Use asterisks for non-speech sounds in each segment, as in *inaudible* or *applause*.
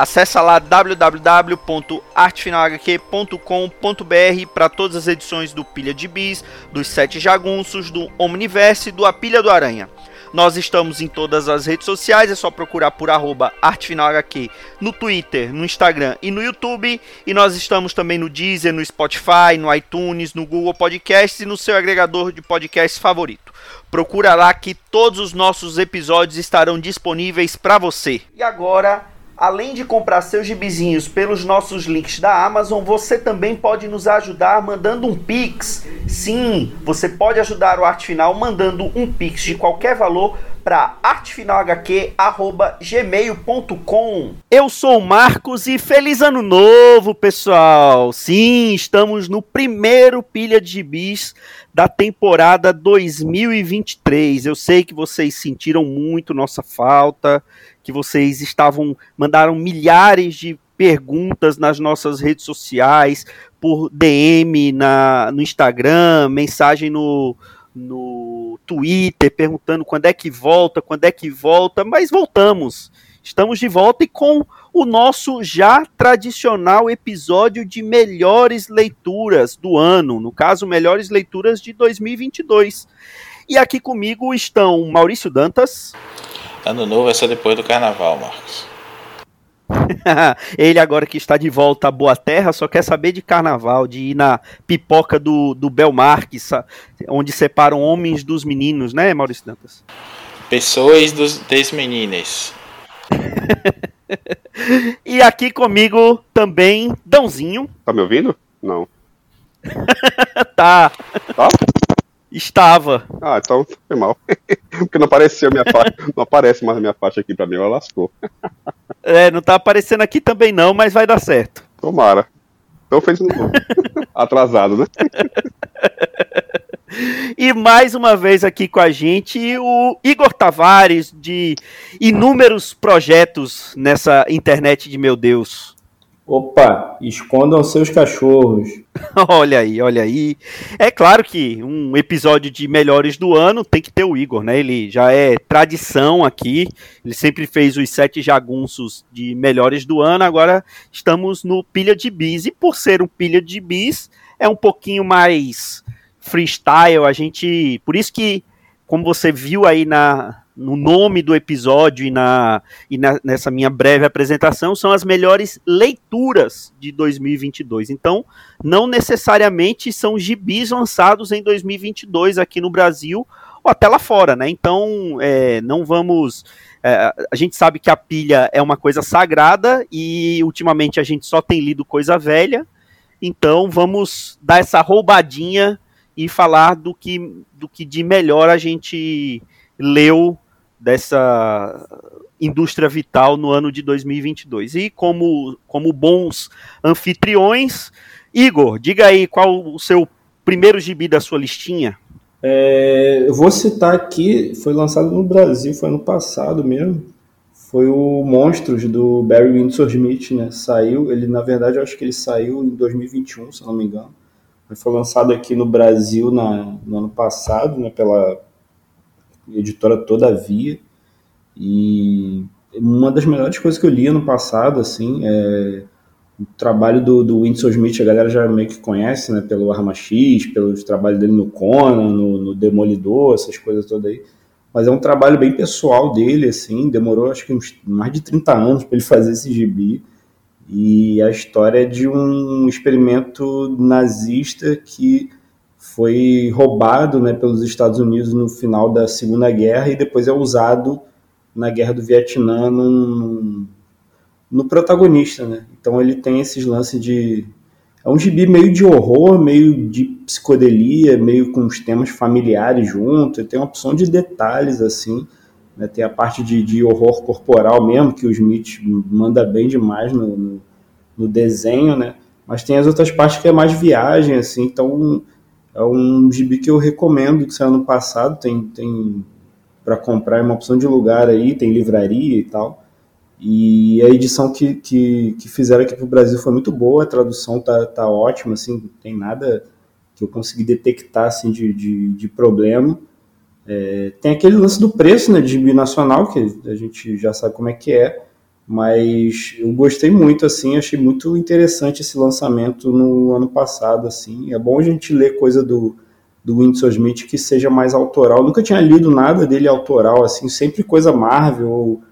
Acesse lá www.artefinalhq.com.br para todas as edições do Pilha de Bis, dos Sete Jagunços, do Omniverse e do A Pilha do Aranha. Nós estamos em todas as redes sociais, é só procurar por arroba ArtefinalHQ no Twitter, no Instagram e no YouTube. E nós estamos também no Deezer, no Spotify, no iTunes, no Google Podcasts e no seu agregador de podcasts favorito. Procura lá que todos os nossos episódios estarão disponíveis para você. E agora Além de comprar seus gibizinhos pelos nossos links da Amazon, você também pode nos ajudar mandando um Pix. Sim, você pode ajudar o Arte Final mandando um Pix de qualquer valor para artefinalhq@gmail.com. Eu sou o Marcos e feliz ano novo, pessoal. Sim, estamos no primeiro pilha de gibis da temporada 2023. Eu sei que vocês sentiram muito nossa falta, que vocês estavam mandaram milhares de perguntas nas nossas redes sociais, por DM na, no Instagram, mensagem no, no Twitter perguntando quando é que volta, quando é que volta, mas voltamos. Estamos de volta e com o nosso já tradicional episódio de melhores leituras do ano, no caso, melhores leituras de 2022. E aqui comigo estão Maurício Dantas. Ano novo é só depois do carnaval, Marcos. *laughs* Ele agora que está de volta à Boa Terra só quer saber de carnaval, de ir na pipoca do, do Belmarques, onde separam homens dos meninos, né, Maurício Dantas? Pessoas dos, das meninas. *laughs* e aqui comigo também, Dãozinho. Tá me ouvindo? Não. *laughs* tá. Tá? Estava. Ah, então foi mal. *laughs* Porque não apareceu minha faixa. Não aparece mais a minha faixa aqui pra mim, ela lascou. *laughs* É, não tá aparecendo aqui também não, mas vai dar certo. Tomara. Então fez novo. *laughs* Atrasado, né? E mais uma vez aqui com a gente o Igor Tavares, de inúmeros projetos nessa internet de meu Deus. Opa, escondam seus cachorros. *laughs* olha aí, olha aí. É claro que um episódio de melhores do ano tem que ter o Igor, né? Ele já é tradição aqui. Ele sempre fez os sete jagunços de melhores do ano. Agora estamos no pilha de bis. E por ser um pilha de bis, é um pouquinho mais freestyle. A gente. Por isso que, como você viu aí na, no nome do episódio e, na, e na, nessa minha breve apresentação são as melhores leituras de 2022. Então, não necessariamente são gibis lançados em 2022 aqui no Brasil ou até lá fora, né? Então, é, não vamos. É, a gente sabe que a pilha é uma coisa sagrada e ultimamente a gente só tem lido coisa velha. Então, vamos dar essa roubadinha e falar do que, do que de melhor a gente leu dessa indústria vital no ano de 2022. E como, como bons anfitriões, Igor, diga aí qual o seu primeiro gibi da sua listinha. É, eu vou citar aqui, foi lançado no Brasil, foi ano passado mesmo. Foi o Monstros do Barry Windsor Smith, né? Saiu, ele na verdade eu acho que ele saiu em 2021, se não me engano. Ele foi lançado aqui no Brasil na, no ano passado, né? Pela editora Todavia. E uma das melhores coisas que eu li ano passado, assim, é o trabalho do, do Winsor Smith, a galera já meio que conhece, né, pelo Arma X, pelo trabalho dele no Conan, no, no Demolidor, essas coisas todas aí. Mas é um trabalho bem pessoal dele, assim, demorou acho que uns, mais de 30 anos para ele fazer esse gibi. E a história é de um experimento nazista que foi roubado né, pelos Estados Unidos no final da Segunda Guerra e depois é usado na Guerra do Vietnã num, no protagonista. Né? Então ele tem esses lances de. É um gibi meio de horror, meio de psicodelia, meio com os temas familiares junto, tem uma opção de detalhes assim. Né? Tem a parte de, de, horror corporal mesmo, que o Smith manda bem demais no, no, no desenho, né? Mas tem as outras partes que é mais viagem, assim, então é um gibi que eu recomendo, que saiu ano passado, tem, tem para comprar é uma opção de lugar aí, tem livraria e tal. E a edição que, que, que fizeram aqui para o Brasil foi muito boa, a tradução tá, tá ótima, assim, não tem nada que eu consegui detectar assim, de, de, de problema. É, tem aquele lance do preço né, de binacional, que a gente já sabe como é que é, mas eu gostei muito, assim, achei muito interessante esse lançamento no ano passado, assim. É bom a gente ler coisa do, do Winsor Smith que seja mais autoral. Eu nunca tinha lido nada dele autoral, assim, sempre coisa Marvel ou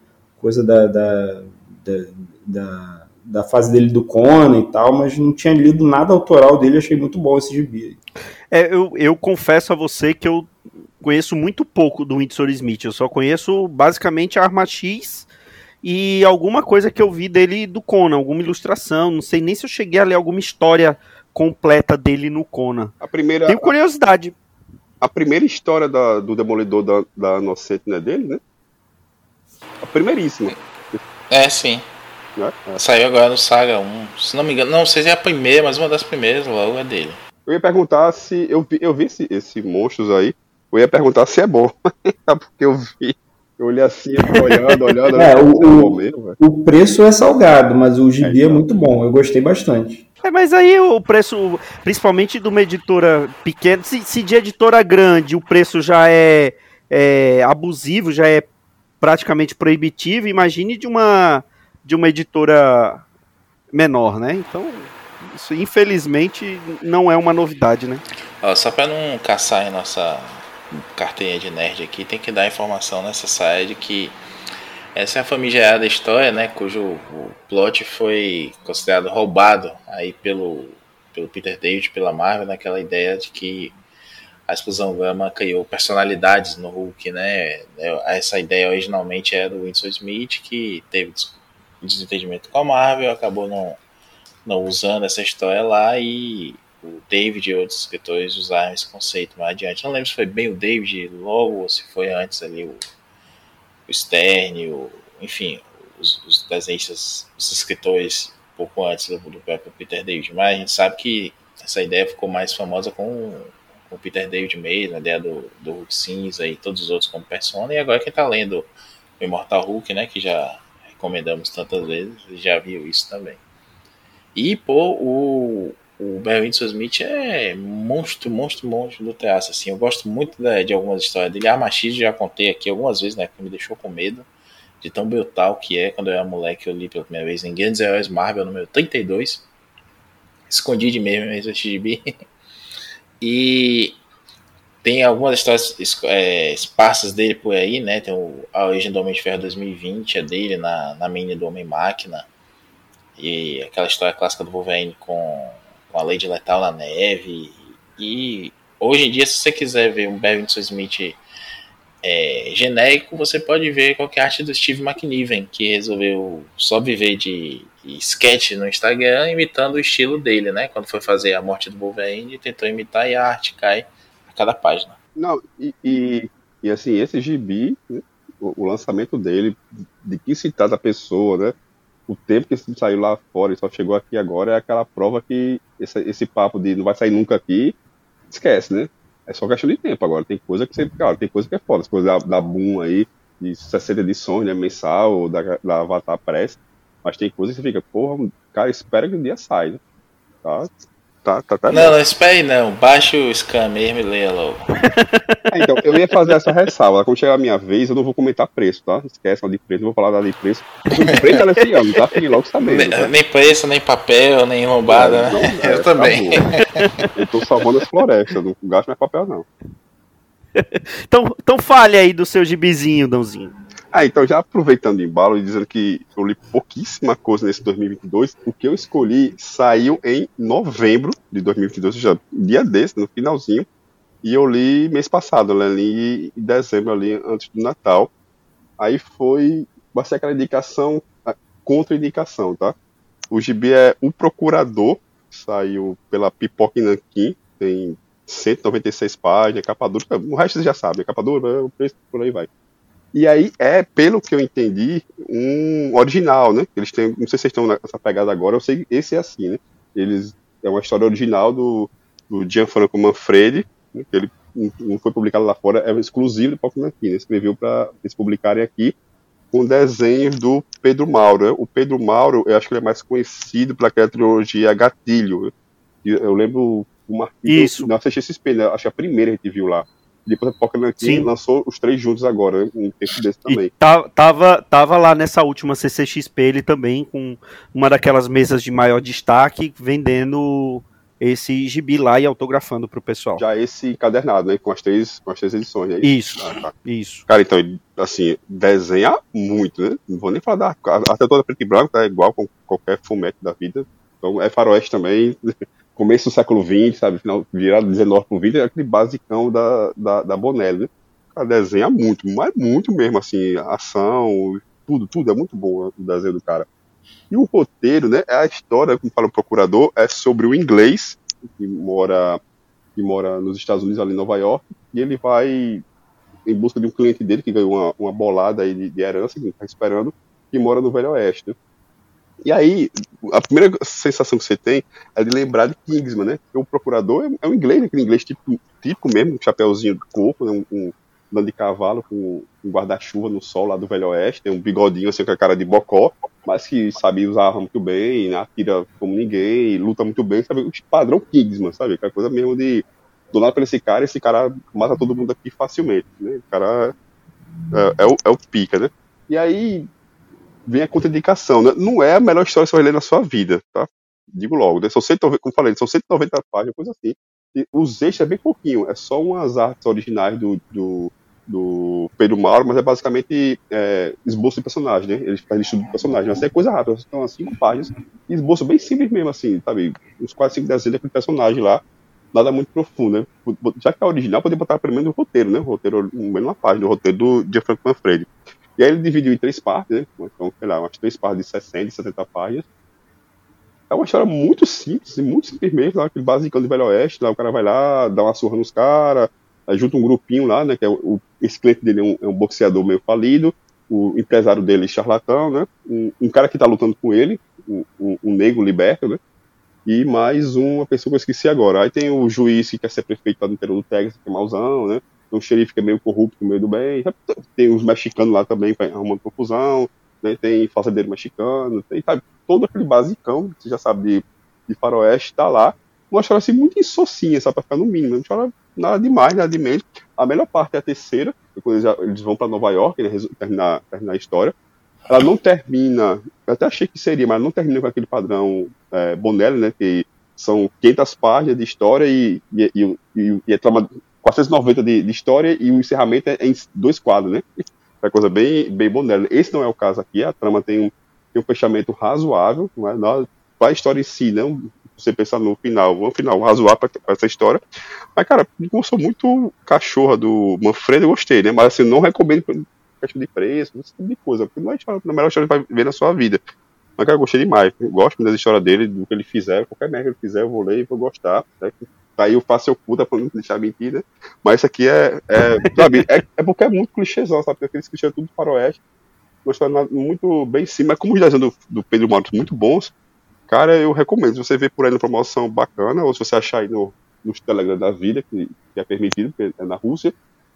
coisa da, da, da, da, da fase dele do Conan e tal, mas não tinha lido nada autoral dele, achei muito bom esse gibi. É, eu, eu confesso a você que eu conheço muito pouco do Winsor Smith, eu só conheço basicamente a Arma X e alguma coisa que eu vi dele do Conan, alguma ilustração, não sei nem se eu cheguei a ler alguma história completa dele no Conan. A primeira, Tenho curiosidade. A, a primeira história da, do Demolidor da, da Inocente, né, dele, né? A primeiríssima. É, sim. Né? É. Saiu agora no Saga 1. Se não me engano, não sei se é a primeira, mas uma das primeiras logo é dele. Eu ia perguntar se. Eu vi, eu vi esse, esse monstros aí. Eu ia perguntar se é bom. *laughs* Porque eu vi. Eu olhei assim, olhando, olhando. É, olhando, o, é o, mesmo, velho. o preço é salgado, mas o gibi É, é, então. muito bom, eu gostei bastante. É, mas aí o preço, principalmente de uma editora pequena, se, se de editora grande o preço já é, é abusivo, já é praticamente proibitivo, imagine de uma de uma editora menor, né? Então, isso infelizmente não é uma novidade, né? Ó, só pra não caçar em nossa carteirinha de nerd aqui, tem que dar a informação necessária de que essa é a famigerada história, né, cujo o plot foi considerado roubado aí pelo, pelo Peter David, pela Marvel, naquela ideia de que a explosão gama criou personalidades no Hulk, né? Essa ideia originalmente era do Winston Smith, que teve des- desentendimento com a Marvel, acabou não, não usando essa história lá e o David e outros escritores usaram esse conceito mais adiante. Não lembro se foi bem o David logo ou se foi antes ali o, o Stern, o, enfim, os, os desenhistas, os escritores pouco antes do, do próprio Peter David. Mas a gente sabe que essa ideia ficou mais famosa com, com o Peter David mesmo, a ideia do, do Hulk cinza e todos os outros como persona. E agora quem está lendo o Immortal Hulk, né, que já recomendamos tantas vezes, já viu isso também. E, pô, o, o Windsor Smith é monstro, monstro, monstro do teatro, assim. Eu gosto muito da- de algumas histórias dele. A Machis já contei aqui algumas vezes, né, que me deixou com medo de tão brutal que é. Quando eu era moleque, eu li pela primeira vez em Grandes Heróis Marvel, número 32. Escondi de mesmo esse gibi. *laughs* E tem algumas histórias é, esparsas dele por aí, né? Tem o, a origem do Homem de Ferro 2020, é dele na, na mini do Homem-Máquina. E aquela história clássica do Wolverine com, com a Lady Letal na neve. E hoje em dia, se você quiser ver um Windsor Smith é, genérico, você pode ver qualquer arte do Steve McNiven, que resolveu só viver de, de sketch no Instagram, imitando o estilo dele, né? Quando foi fazer a morte do Wolverine, tentou imitar e a arte cai a cada página. Não, e, e, e, assim, esse gibi, né, o, o lançamento dele, de que se trata a pessoa, né? O tempo que isso saiu lá fora e só chegou aqui agora é aquela prova que esse, esse papo de não vai sair nunca aqui, esquece, né? É só questão de tempo agora. Tem coisa que você. Cara, tem coisa que é foda. As coisas da, da Boom aí, de 60 edições, né? Mensal, ou da, da Avatar Press. Mas tem coisa que você fica, porra, cara, espera que o dia saia. Né? Tá, tá, tá, tá Não, não, espere não. Baixa o scan mesmo e leia logo. *laughs* É, então, eu ia fazer essa ressalva. Quando chegar a minha vez, eu não vou comentar preço, tá? Esquece lá de preço, não vou falar nada de preço. Comprei ela esse ano, tá? Logo sabendo. Nem, Tá? nem preço, nem papel, nem lombada, Não, né? é, Eu também. acabou. Eu tô salvando as florestas, não gasto mais papel, não. *laughs* Então, então fale aí do seu gibizinho, Dãozinho. Ah, então já aproveitando o embalo e dizendo que eu li pouquíssima coisa nesse 2022, o que eu escolhi saiu em novembro de 2022, ou seja, dia desse, no finalzinho, e eu li mês passado, eu li em dezembro ali, antes do Natal. Aí foi, vai ser aquela indicação, contra-indicação, tá? O gibi é O Procurador, saiu pela Pipoca Nanquim, tem 196 páginas, capa dura, o resto você já sabe, capa dura, o preço, por aí vai. E aí é, pelo que eu entendi, um original, né? Eles têm, não sei se vocês estão nessa pegada agora, eu sei que esse é assim, né? Eles, é uma história original do, do Gianfranco Manfredi, né, que ele não foi publicado lá fora, é exclusivo do Pokémon aqui, né? Escreveu para eles publicarem aqui com desenhos do Pedro Mauro. Né? O Pedro Mauro, eu acho que ele é mais conhecido pela trilogia Gatilho. Né? Eu lembro uma Isso. na CXP, né? acho que a primeira a gente viu lá. Depois a Pokémon aqui lançou os três juntos agora, um tempo desse também. E tá, tava, tava lá nessa última CCXP ele também com uma daquelas mesas de maior destaque vendendo esse gibi lá e autografando pro pessoal. Já esse encadernado, né? Com as três, com as três edições, né? Isso, Ah, tá. isso. Cara, então, assim, desenha muito, né? Não vou nem falar da. Até toda preto e branco, tá igual com qualquer fumete da vida. Então, é faroeste também. *laughs* Começo do século XX, sabe? Final, virado 19 pro 20, é aquele basicão da, da, da Bonelli, né? O cara desenha muito, mas muito mesmo, assim, ação, tudo, tudo é muito bom o desenho do cara. E o roteiro, né? É a história, como fala o procurador, é sobre o inglês que mora, que mora nos Estados Unidos, ali em Nova York, e ele vai em busca de um cliente dele que ganhou uma, uma bolada aí de, de herança, que ele está esperando, que mora no Velho Oeste. né? E aí, a primeira sensação que você tem é de lembrar de Kingsman, né? Porque o procurador é, um inglês, né? aquele inglês típico, típico mesmo, um chapéuzinho de coco, né? um, um de cavalo com um guarda-chuva no sol lá do Velho Oeste, tem um bigodinho assim com a cara de bocó, mas que sabe usar muito bem, né? atira como ninguém, luta muito bem, sabe? O padrão Kingsman, sabe? Aquela coisa mesmo de do nada pra esse cara, esse cara mata todo mundo aqui facilmente, né? O cara é, é o, é o pica, né? E aí vem a contraindicação, né? Não é a melhor história que você vai ler na sua vida, tá? Digo logo, né? São 190, como falei, são 190 páginas, coisa assim. E os extras é bem pouquinho, é só umas artes originais do, do, do Pedro Mauro, mas é basicamente é, esboço de personagem, né? Ele faz estudo de personagem, mas é coisa rápida, são umas cinco páginas, esboço bem simples mesmo, assim, sabe? Uns quase cinco desenhos daquele personagem lá, nada muito profundo, né? Já que é original, poderia botar pelo menos o roteiro, né? O roteiro, menos uma página, o roteiro do Gianfranco Manfredi. E aí ele dividiu em três partes, né? Então, sei lá, umas três partes de 60, 70 páginas. É uma história muito simples, muito simples mesmo, lá, aquele basicão de Velho Oeste, lá o cara vai lá, dá uma surra nos caras, junta um grupinho lá, né? Que é o, esse cliente dele é um, é um boxeador meio falido, o empresário dele é charlatão, né? Um, um cara que tá lutando com ele, um, um, um negro liberto, né? e mais uma pessoa que eu esqueci agora. Aí tem o juiz que quer ser prefeito lá no interior do Texas, que é mauzão, né? O xerife que é meio corrupto, meio do bem. Tem os mexicanos lá também arrumando confusão. Né? Tem fazendeiro mexicano. Tem sabe, todo aquele basicão, que você já sabe, de, de faroeste, tá lá. Uma história assim muito inssocinha, só pra ficar no mínimo. Não história nada demais, nada de menos. A melhor parte é a terceira, quando eles, eles vão para Nova York, né, terminar, terminar a história. Ela não termina, eu até achei que seria, mas não termina com aquele padrão é, Bonelli, né, que são 500 páginas de história e, e, e, e, e é trama 490 de, de, história e o encerramento é em dois quadros, né? É coisa bem, bem Bonelli. Esse não é o caso aqui, a trama tem um, tem um fechamento razoável, não é? Para a história em si, não você pensar no final, um final razoável para essa história. Mas, cara, eu sou muito cachorra do Manfredo, eu gostei, né? Mas assim, não recomendo questão de preço, esse tipo de coisa, porque não é a melhor história que vai ver na sua vida. Mas, cara, eu gostei demais. Eu gosto da história dele, do que ele fizer, qualquer merda que ele fizer, eu vou ler e vou gostar. Né? Aí eu faço eu puta pra não deixar mentira. Mas isso aqui é, é sabe, é, é, porque é muito clichêzão, sabe? Porque aqueles clichês tudo faroeste. História muito bem sim, mas como os desenhos do, do Pedro Matos muito bons, cara, eu recomendo. Se você vê por aí na promoção bacana, ou se você achar aí no, Telegram da vida, que, que é permitido, porque é na Rússia,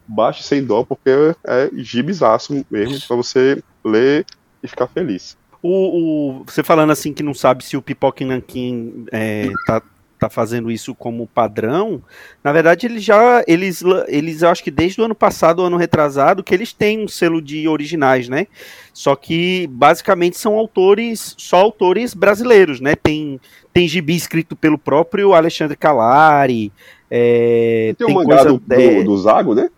baixe sem dó, porque é gibizaço mesmo, pra você ler e ficar feliz. O, o, você falando assim que não sabe se o Pipoca Nankin é, tá, tá fazendo isso como padrão, na verdade eles já, eles, eles eu acho que desde o ano passado, o ano retrasado, que eles têm um selo de originais, né? Só que basicamente são autores, só autores brasileiros, né? Tem, tem gibi escrito pelo próprio Alexandre Calari. É, tem, tem um mangá do, do, do Zago, né?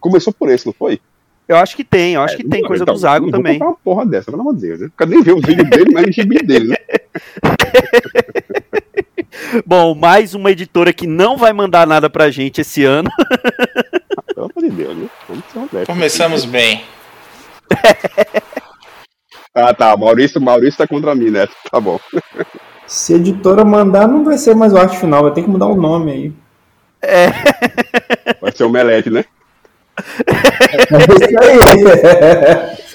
Começou por esse, não foi? Eu acho que tem, eu acho que tem não, coisa então, do Zago também. Vou uma porra dessa, pelo amor de Deus. Né? Cadê nem ver o vídeo dele, mas o gibi dele, né? *laughs* Bom, mais uma editora que não vai mandar nada pra gente esse ano. Pelo amor de Deus, né? Começamos bem. *laughs* ah, tá. Maurício, Maurício tá contra mim, né? Tá bom. Se a editora mandar, não vai ser mais o arte final, vai ter que mudar o nome aí. É. Vai ser o Melete, né? *laughs* É isso aí.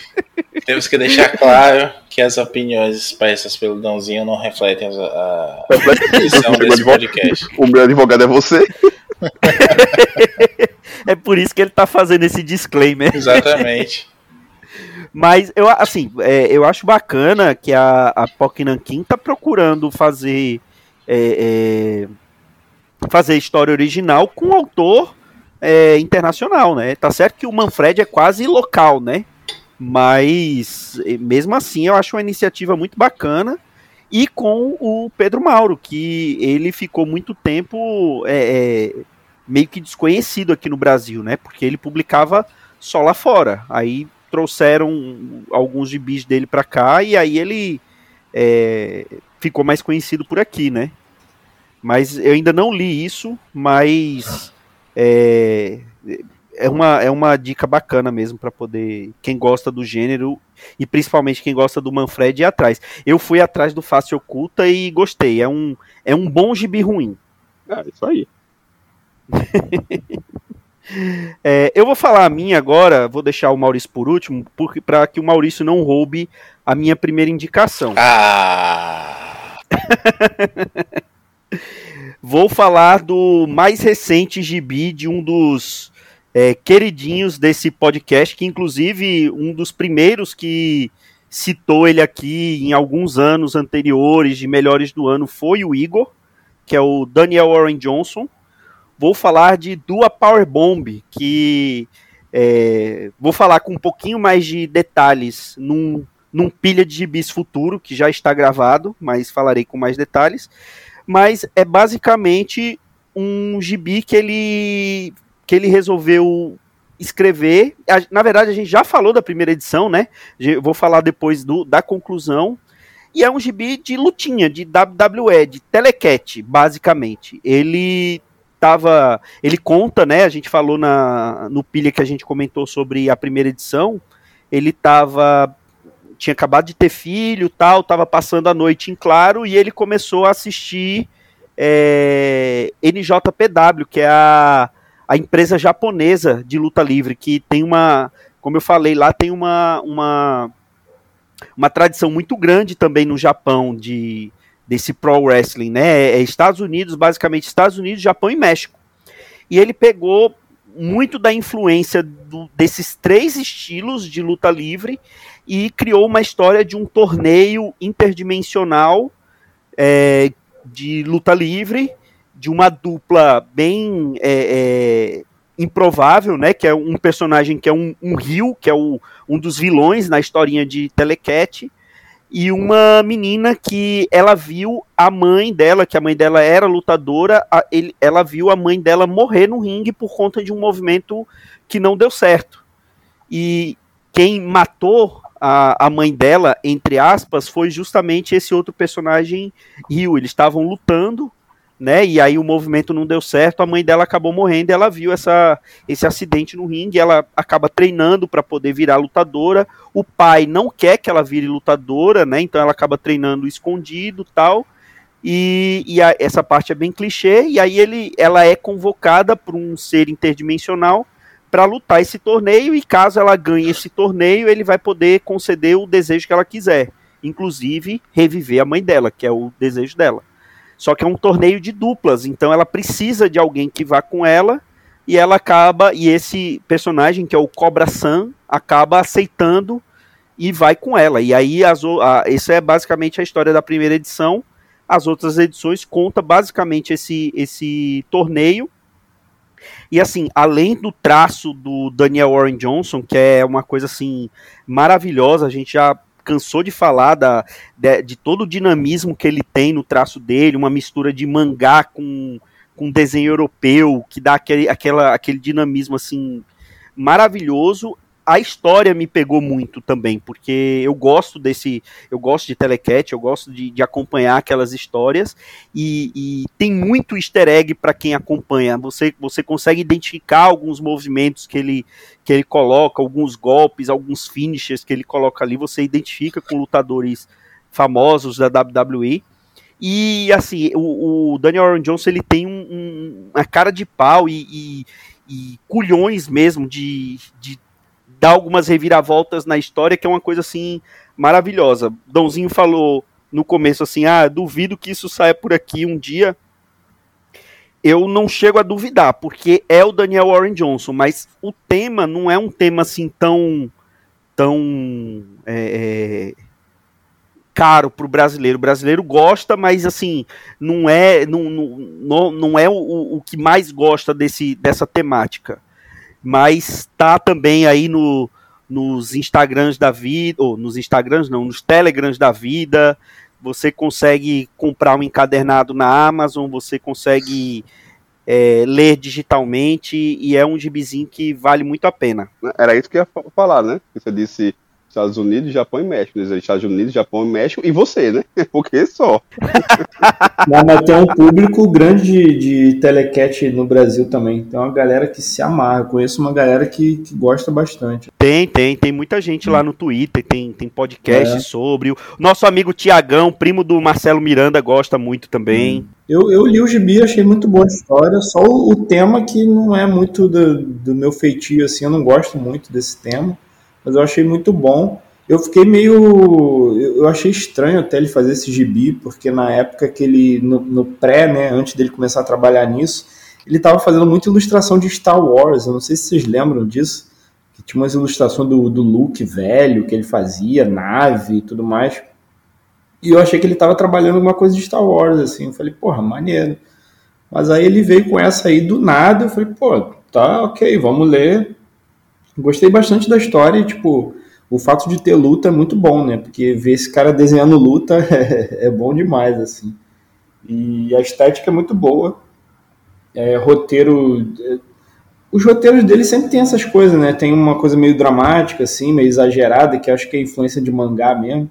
Temos que deixar claro que as opiniões expressas pelo Dãozinho não refletem a, a desse podcast. O meu advogado é você. *laughs* é por isso que ele tá fazendo esse disclaimer. Exatamente. *laughs* Mas eu assim, é, eu acho bacana que a, a POC Nankin tá procurando fazer é, é, fazer história original com autor é, internacional, né? Tá certo que o Manfred é quase local, né? Mas mesmo assim eu acho uma iniciativa muito bacana e com o Pedro Mauro, que ele ficou muito tempo é, é, meio que desconhecido aqui no Brasil, né? Porque ele publicava só lá fora. Aí trouxeram alguns gibis dele para cá e aí ele é, ficou mais conhecido por aqui, né? Mas eu ainda não li isso, mas é, é, uma, é uma dica bacana mesmo para poder quem gosta do gênero e principalmente quem gosta do Manfred ir atrás. Eu fui atrás do Face Oculta e gostei. É um, é um bom gibi ruim. É, isso aí. *laughs* É, eu vou falar a minha agora, vou deixar o Maurício por último, para que o Maurício não roube a minha primeira indicação. Ah! *laughs* vou falar do mais recente gibi de um dos é, queridinhos desse podcast, que inclusive um dos primeiros que citou ele aqui em alguns anos anteriores de melhores do ano foi o Igor, que é o Daniel Warren Johnson vou falar de Dua Power Bomb, que é, vou falar com um pouquinho mais de detalhes num, num pilha de gibis futuro, que já está gravado, mas falarei com mais detalhes. Mas é basicamente um gibi que ele, que ele resolveu escrever. Na verdade, a gente já falou da primeira edição, né? Eu vou falar depois do, da conclusão. E é um gibi de lutinha, de WWE, de telecat, basicamente. Ele tava. Ele conta, né? A gente falou na, no pilha que a gente comentou sobre a primeira edição. Ele tava. Tinha acabado de ter filho tal, tava passando a noite em claro e ele começou a assistir é, NJPW, que é a, a empresa japonesa de luta livre, que tem uma. Como eu falei, lá tem uma, uma, uma tradição muito grande também no Japão de, desse pro wrestling, né? É Estados Unidos, basicamente Estados Unidos, Japão e México. E ele pegou muito da influência do, desses três estilos de luta livre e criou uma história de um torneio interdimensional é, de luta livre, de uma dupla bem é, é, improvável, né? Que é um personagem que é um, um rio, que é o, um dos vilões na historinha de Telecat e uma menina que ela viu a mãe dela, que a mãe dela era lutadora, a, ele, ela viu a mãe dela morrer no ringue por conta de um movimento que não deu certo. E quem matou a, a mãe dela, entre aspas, foi justamente esse outro personagem Rio. Eles estavam lutando né? E aí o movimento não deu certo, a mãe dela acabou morrendo, ela viu essa, esse acidente no ringue, ela acaba treinando para poder virar lutadora. O pai não quer que ela vire lutadora, né? Então ela acaba treinando escondido, tal. E, e a, essa parte é bem clichê. E aí ele, ela é convocada por um ser interdimensional para lutar esse torneio. E caso ela ganhe esse torneio, ele vai poder conceder o desejo que ela quiser, inclusive reviver a mãe dela, que é o desejo dela. Só que é um torneio de duplas, então ela precisa de alguém que vá com ela e ela acaba e esse personagem que é o Cobra San acaba aceitando e vai com ela. E aí as a, essa é basicamente a história da primeira edição. As outras edições conta basicamente esse esse torneio. E assim, além do traço do Daniel Warren Johnson, que é uma coisa assim maravilhosa, a gente já cansou de falar da, de, de, todo o dinamismo que ele tem no traço dele, uma mistura de mangá com, com desenho europeu, que dá aquele, aquela, aquele dinamismo assim maravilhoso a história me pegou muito também, porque eu gosto desse. Eu gosto de telecat, eu gosto de, de acompanhar aquelas histórias, e, e tem muito easter egg para quem acompanha. Você, você consegue identificar alguns movimentos que ele, que ele coloca, alguns golpes, alguns finishes que ele coloca ali, você identifica com lutadores famosos da WWE. E assim, o, o Daniel Aaron Johnson ele tem um, um, uma cara de pau e, e, e culhões mesmo de, de dá algumas reviravoltas na história que é uma coisa assim maravilhosa. Dãozinho falou no começo assim: "Ah, duvido que isso saia por aqui um dia". Eu não chego a duvidar, porque é o Daniel Warren Johnson, mas o tema não é um tema assim tão tão é, é, caro para o brasileiro. O brasileiro gosta, mas assim não é não, não, não é o, o que mais gosta desse, dessa temática. Mas tá também aí no, nos Instagrams da vida, ou nos Instagrams não, nos Telegrams da vida. Você consegue comprar um encadernado na Amazon, você consegue é, ler digitalmente e é um gibizinho que vale muito a pena. Era isso que eu ia falar, né? Você disse Estados Unidos, Japão e México. Estados Unidos, Japão e México e você, né? *laughs* Porque só. Mas tem um público grande de, de telecat no Brasil também. Tem uma galera que se amarra. Eu conheço uma galera que, que gosta bastante. Tem, tem. Tem muita gente lá no Twitter. Tem, tem podcast é. sobre. O nosso amigo Tiagão, primo do Marcelo Miranda, gosta muito também. Hum. Eu, eu li o gibi, achei muito boa a história, só o, o tema que não é muito do, do meu feitio, assim, eu não gosto muito desse tema mas eu achei muito bom. Eu fiquei meio. Eu achei estranho até ele fazer esse gibi, porque na época que ele, no, no pré, né, antes dele começar a trabalhar nisso, ele estava fazendo muita ilustração de Star Wars. Eu não sei se vocês lembram disso. Que tinha umas ilustrações do, do Luke velho que ele fazia, nave e tudo mais. E eu achei que ele estava trabalhando alguma coisa de Star Wars, assim. Eu falei, porra, maneiro. Mas aí ele veio com essa aí do nada. Eu falei, pô, tá ok, vamos ler. Gostei bastante da história e, tipo, o fato de ter luta é muito bom, né? Porque ver esse cara desenhando luta *laughs* é, é bom demais, assim. E a estética é muito boa. É, roteiro. É, os roteiros dele sempre tem essas coisas, né? Tem uma coisa meio dramática, assim, meio exagerada, que acho que é influência de mangá mesmo.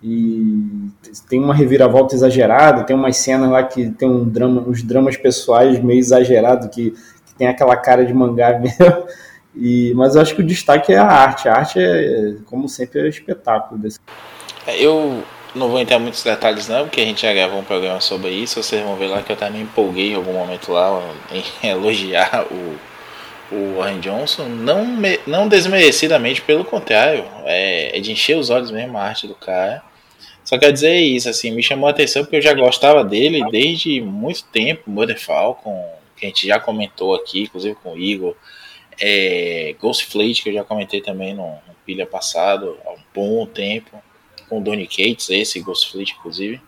E tem uma reviravolta exagerada, tem umas cenas lá que tem um drama, uns dramas pessoais meio exagerados, que, que tem aquela cara de mangá *laughs* mesmo. E, mas eu acho que o destaque é a arte. A arte é, como sempre, é espetáculo. Desse. É, eu não vou entrar muitos detalhes não, porque a gente já gravou um programa sobre isso. Vocês vão ver lá que eu me empolguei em algum momento lá em *laughs* elogiar o, o Warren Johnson. Não, me, não desmerecidamente, pelo contrário. É, é de encher os olhos mesmo a arte do cara. Só quer dizer isso, assim, me chamou a atenção porque eu já gostava dele desde muito tempo. Mother Falcon, que a gente já comentou aqui, inclusive com o Igor é, Ghost Fleet, que eu já comentei também no, no pilha passado, há um bom tempo, com o Donny Cates, esse Ghost Fleet, inclusive.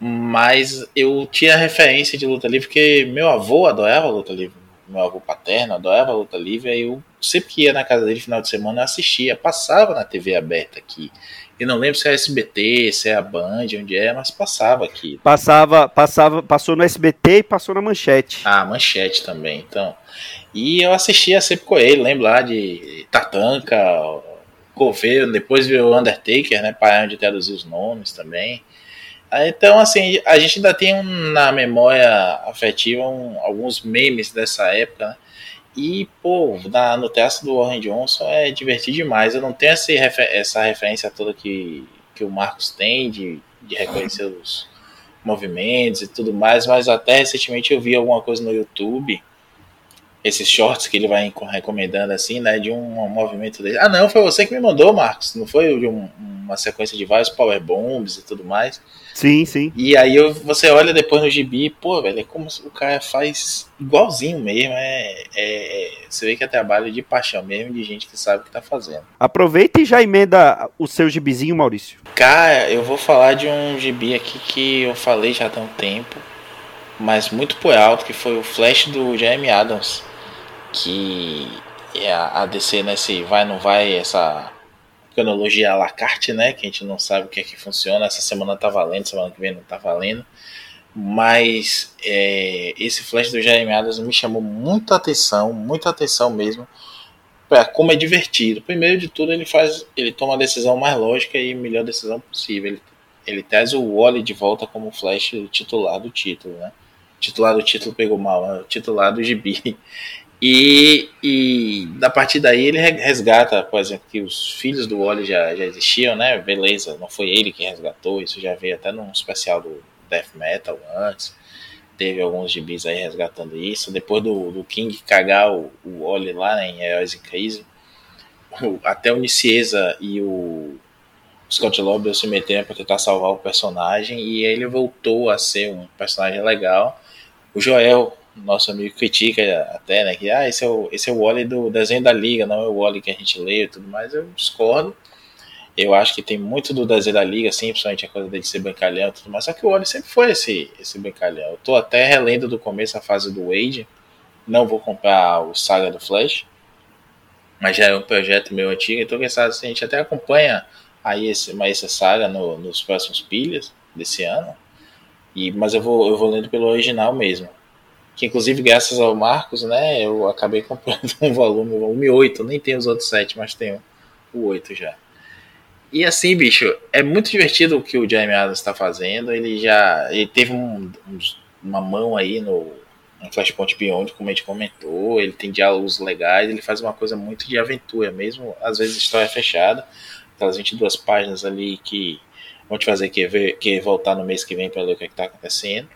Mas eu tinha referência de luta livre porque meu avô adorava luta livre, meu avô paterno adorava luta livre, aí eu sempre que ia na casa dele final de semana eu assistia, passava na TV aberta aqui. Eu não lembro se é SBT, se é a Band, onde é, mas passava aqui. Passava, passava, passou no SBT e passou na Manchete. Ah, Manchete também, então. E eu assistia sempre com ele, lembro lá de Tatanka, Coveiro, depois viu o Undertaker, né, para onde traduzir os nomes também. Então, assim, a gente ainda tem na memória afetiva um, alguns memes dessa época, né? E, pô, na, no teste do Warren Johnson é divertido demais. Eu não tenho essa, essa referência toda que, que o Marcos tem de, de reconhecer os movimentos e tudo mais, mas até recentemente eu vi alguma coisa no YouTube esses shorts que ele vai recomendando assim, né, de um, um, movimento dele. Ah, não, foi você que me mandou, Marcos, não foi de um, uma sequência de vários power bombs e tudo mais. Sim, sim. E aí eu, você olha depois no gibi, pô, velho, é como o cara faz igualzinho mesmo, é, é, você vê que é trabalho de paixão mesmo, de gente que sabe o que tá fazendo. Aproveita e já emenda o seu gibizinho, Maurício. Cara, eu vou falar de um gibi aqui que eu falei já há um tempo, mas muito por alto, que foi o Flash do Jeremy Adams que é a DC nesse né, vai não vai essa cronologia à la carte, né, que a gente não sabe o que é que funciona, essa semana tá valendo, semana que vem não tá valendo, mas é, esse flash do Jeremy Adams me chamou muita atenção, muita atenção mesmo, para como é divertido. Primeiro de tudo, ele faz, ele toma a decisão mais lógica e melhor decisão possível. Ele, ele traz o Wally de volta como Flash titular do título, né? Titular do título pegou mal, né? titular do gibi. E, e partir daí ele resgata, por exemplo, que os filhos do Wally já, já existiam, né? Beleza, não foi ele que resgatou, isso já veio até num especial do Death Metal antes. Teve alguns gibis aí resgatando isso. Depois do, do King cagar o, o Wally lá né, em Heróis em Crise, até o Nicieza e o Scott Lobel se meteram para tentar salvar o personagem e ele voltou a ser um personagem legal. O Joel, nosso amigo, critica até, né, que ah, esse é o, esse é o Wally do desenho da Liga, não é o Wally que a gente lê e tudo mais. Eu discordo. Eu acho que tem muito do desenho da Liga, assim, principalmente a coisa dele ser brincalhão e tudo mais. Só que o Wally sempre foi esse, esse brincalhão. Eu tô até relendo do começo a fase do Wade. Não vou comprar o Saga do Flash. Mas já é um projeto meu antigo. Então, quem sabe, assim, a gente até acompanha aí esse, mais essa saga no, nos próximos pilhas desse ano. E, mas eu vou, eu vou lendo pelo original mesmo. Que inclusive, graças ao Marcos, né, eu acabei *laughs* comprando um volume, o volume 8. Nem tem os outros 7, mas tenho o 8 já. E assim, bicho, é muito divertido o que o Jamie Adams está fazendo. Ele já ele teve um, um, uma mão aí no, no Flashpoint Beyond, como a gente comentou. Ele tem diálogos legais, ele faz uma coisa muito de aventura, mesmo às vezes história fechada. Aquelas 22 páginas ali que vão te fazer querer, querer voltar no mês que vem para ler o que é está acontecendo.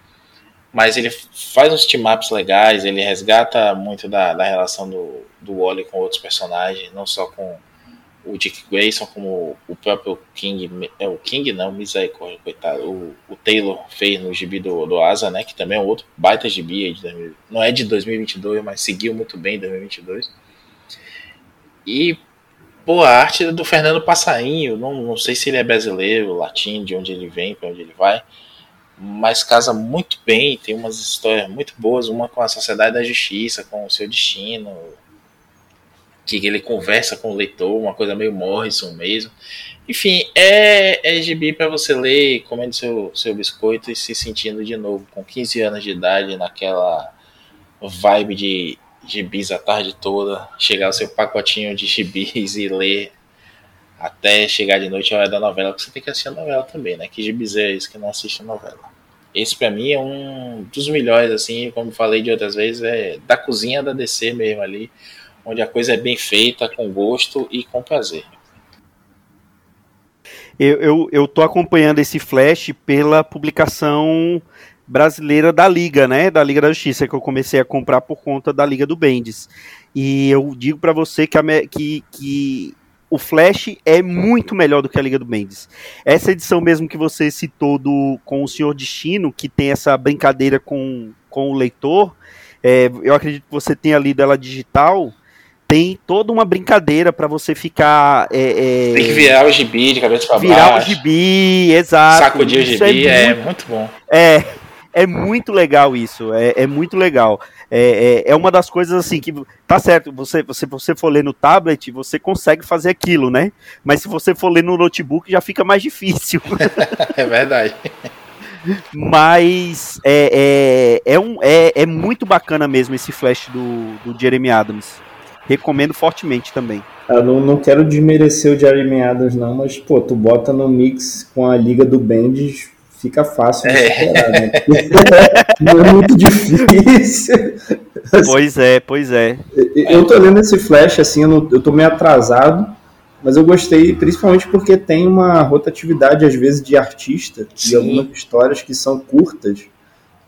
Mas ele faz uns team-ups legais, ele resgata muito da, da relação do, do Wally com outros personagens, não só com o Dick Grayson, como o próprio King, é o King não, misericórdia, coitado, o, o Taylor fez no gibi do, do Asa, né, que também é um outro baita gibi, de, não é de 2022, mas seguiu muito bem em 2022. E, pô, a arte do Fernando Passarinho, não, não sei se ele é brasileiro, latino, de onde ele vem, para onde ele vai, mas casa muito bem, tem umas histórias muito boas, uma com a Sociedade da Justiça, com o seu destino, que ele conversa com o leitor, uma coisa meio Morrison mesmo. Enfim, é, é gibi para você ler, comendo seu, seu biscoito e se sentindo de novo com 15 anos de idade naquela vibe de gibis a tarde toda, chegar o seu pacotinho de gibis e ler até chegar de noite a hora da novela, porque você tem que assistir a novela também, né? Que gibis é esse que não assiste a novela? Esse para mim é um dos melhores, assim, como falei de outras vezes, é da cozinha da DC mesmo ali onde a coisa é bem feita, com gosto e com prazer. Eu, eu, eu tô acompanhando esse Flash pela publicação brasileira da Liga, né? Da Liga da Justiça, que eu comecei a comprar por conta da Liga do Bendis. E eu digo para você que, a, que, que o Flash é muito melhor do que a Liga do Bendis. Essa edição mesmo que você citou do, com o Senhor Destino, que tem essa brincadeira com, com o leitor, é, eu acredito que você tenha lido ela digital tem toda uma brincadeira para você ficar. É, é, tem que virar o gibi de cabeça para baixo. Virar o gibi, exato. Sacudir o gibi, é, é muito, é muito bom. É, é muito legal isso, é, é muito legal. É, é, é, uma das coisas assim que tá certo. Você, você, você for ler no tablet, você consegue fazer aquilo, né? Mas se você for ler no notebook, já fica mais difícil. *laughs* é verdade. Mas é, é, é, um, é, é muito bacana mesmo esse flash do, do Jeremy Adams. Recomendo fortemente também. Eu não, não quero desmerecer o Jeremy Adams, não, mas, pô, tu bota no mix com a Liga do Bendis, fica fácil de é. superar, né? *laughs* não é muito difícil. Pois é, pois é. Eu tô lendo esse Flash, assim, eu, não, eu tô meio atrasado, mas eu gostei, principalmente porque tem uma rotatividade, às vezes, de artista, Sim. e algumas histórias que são curtas.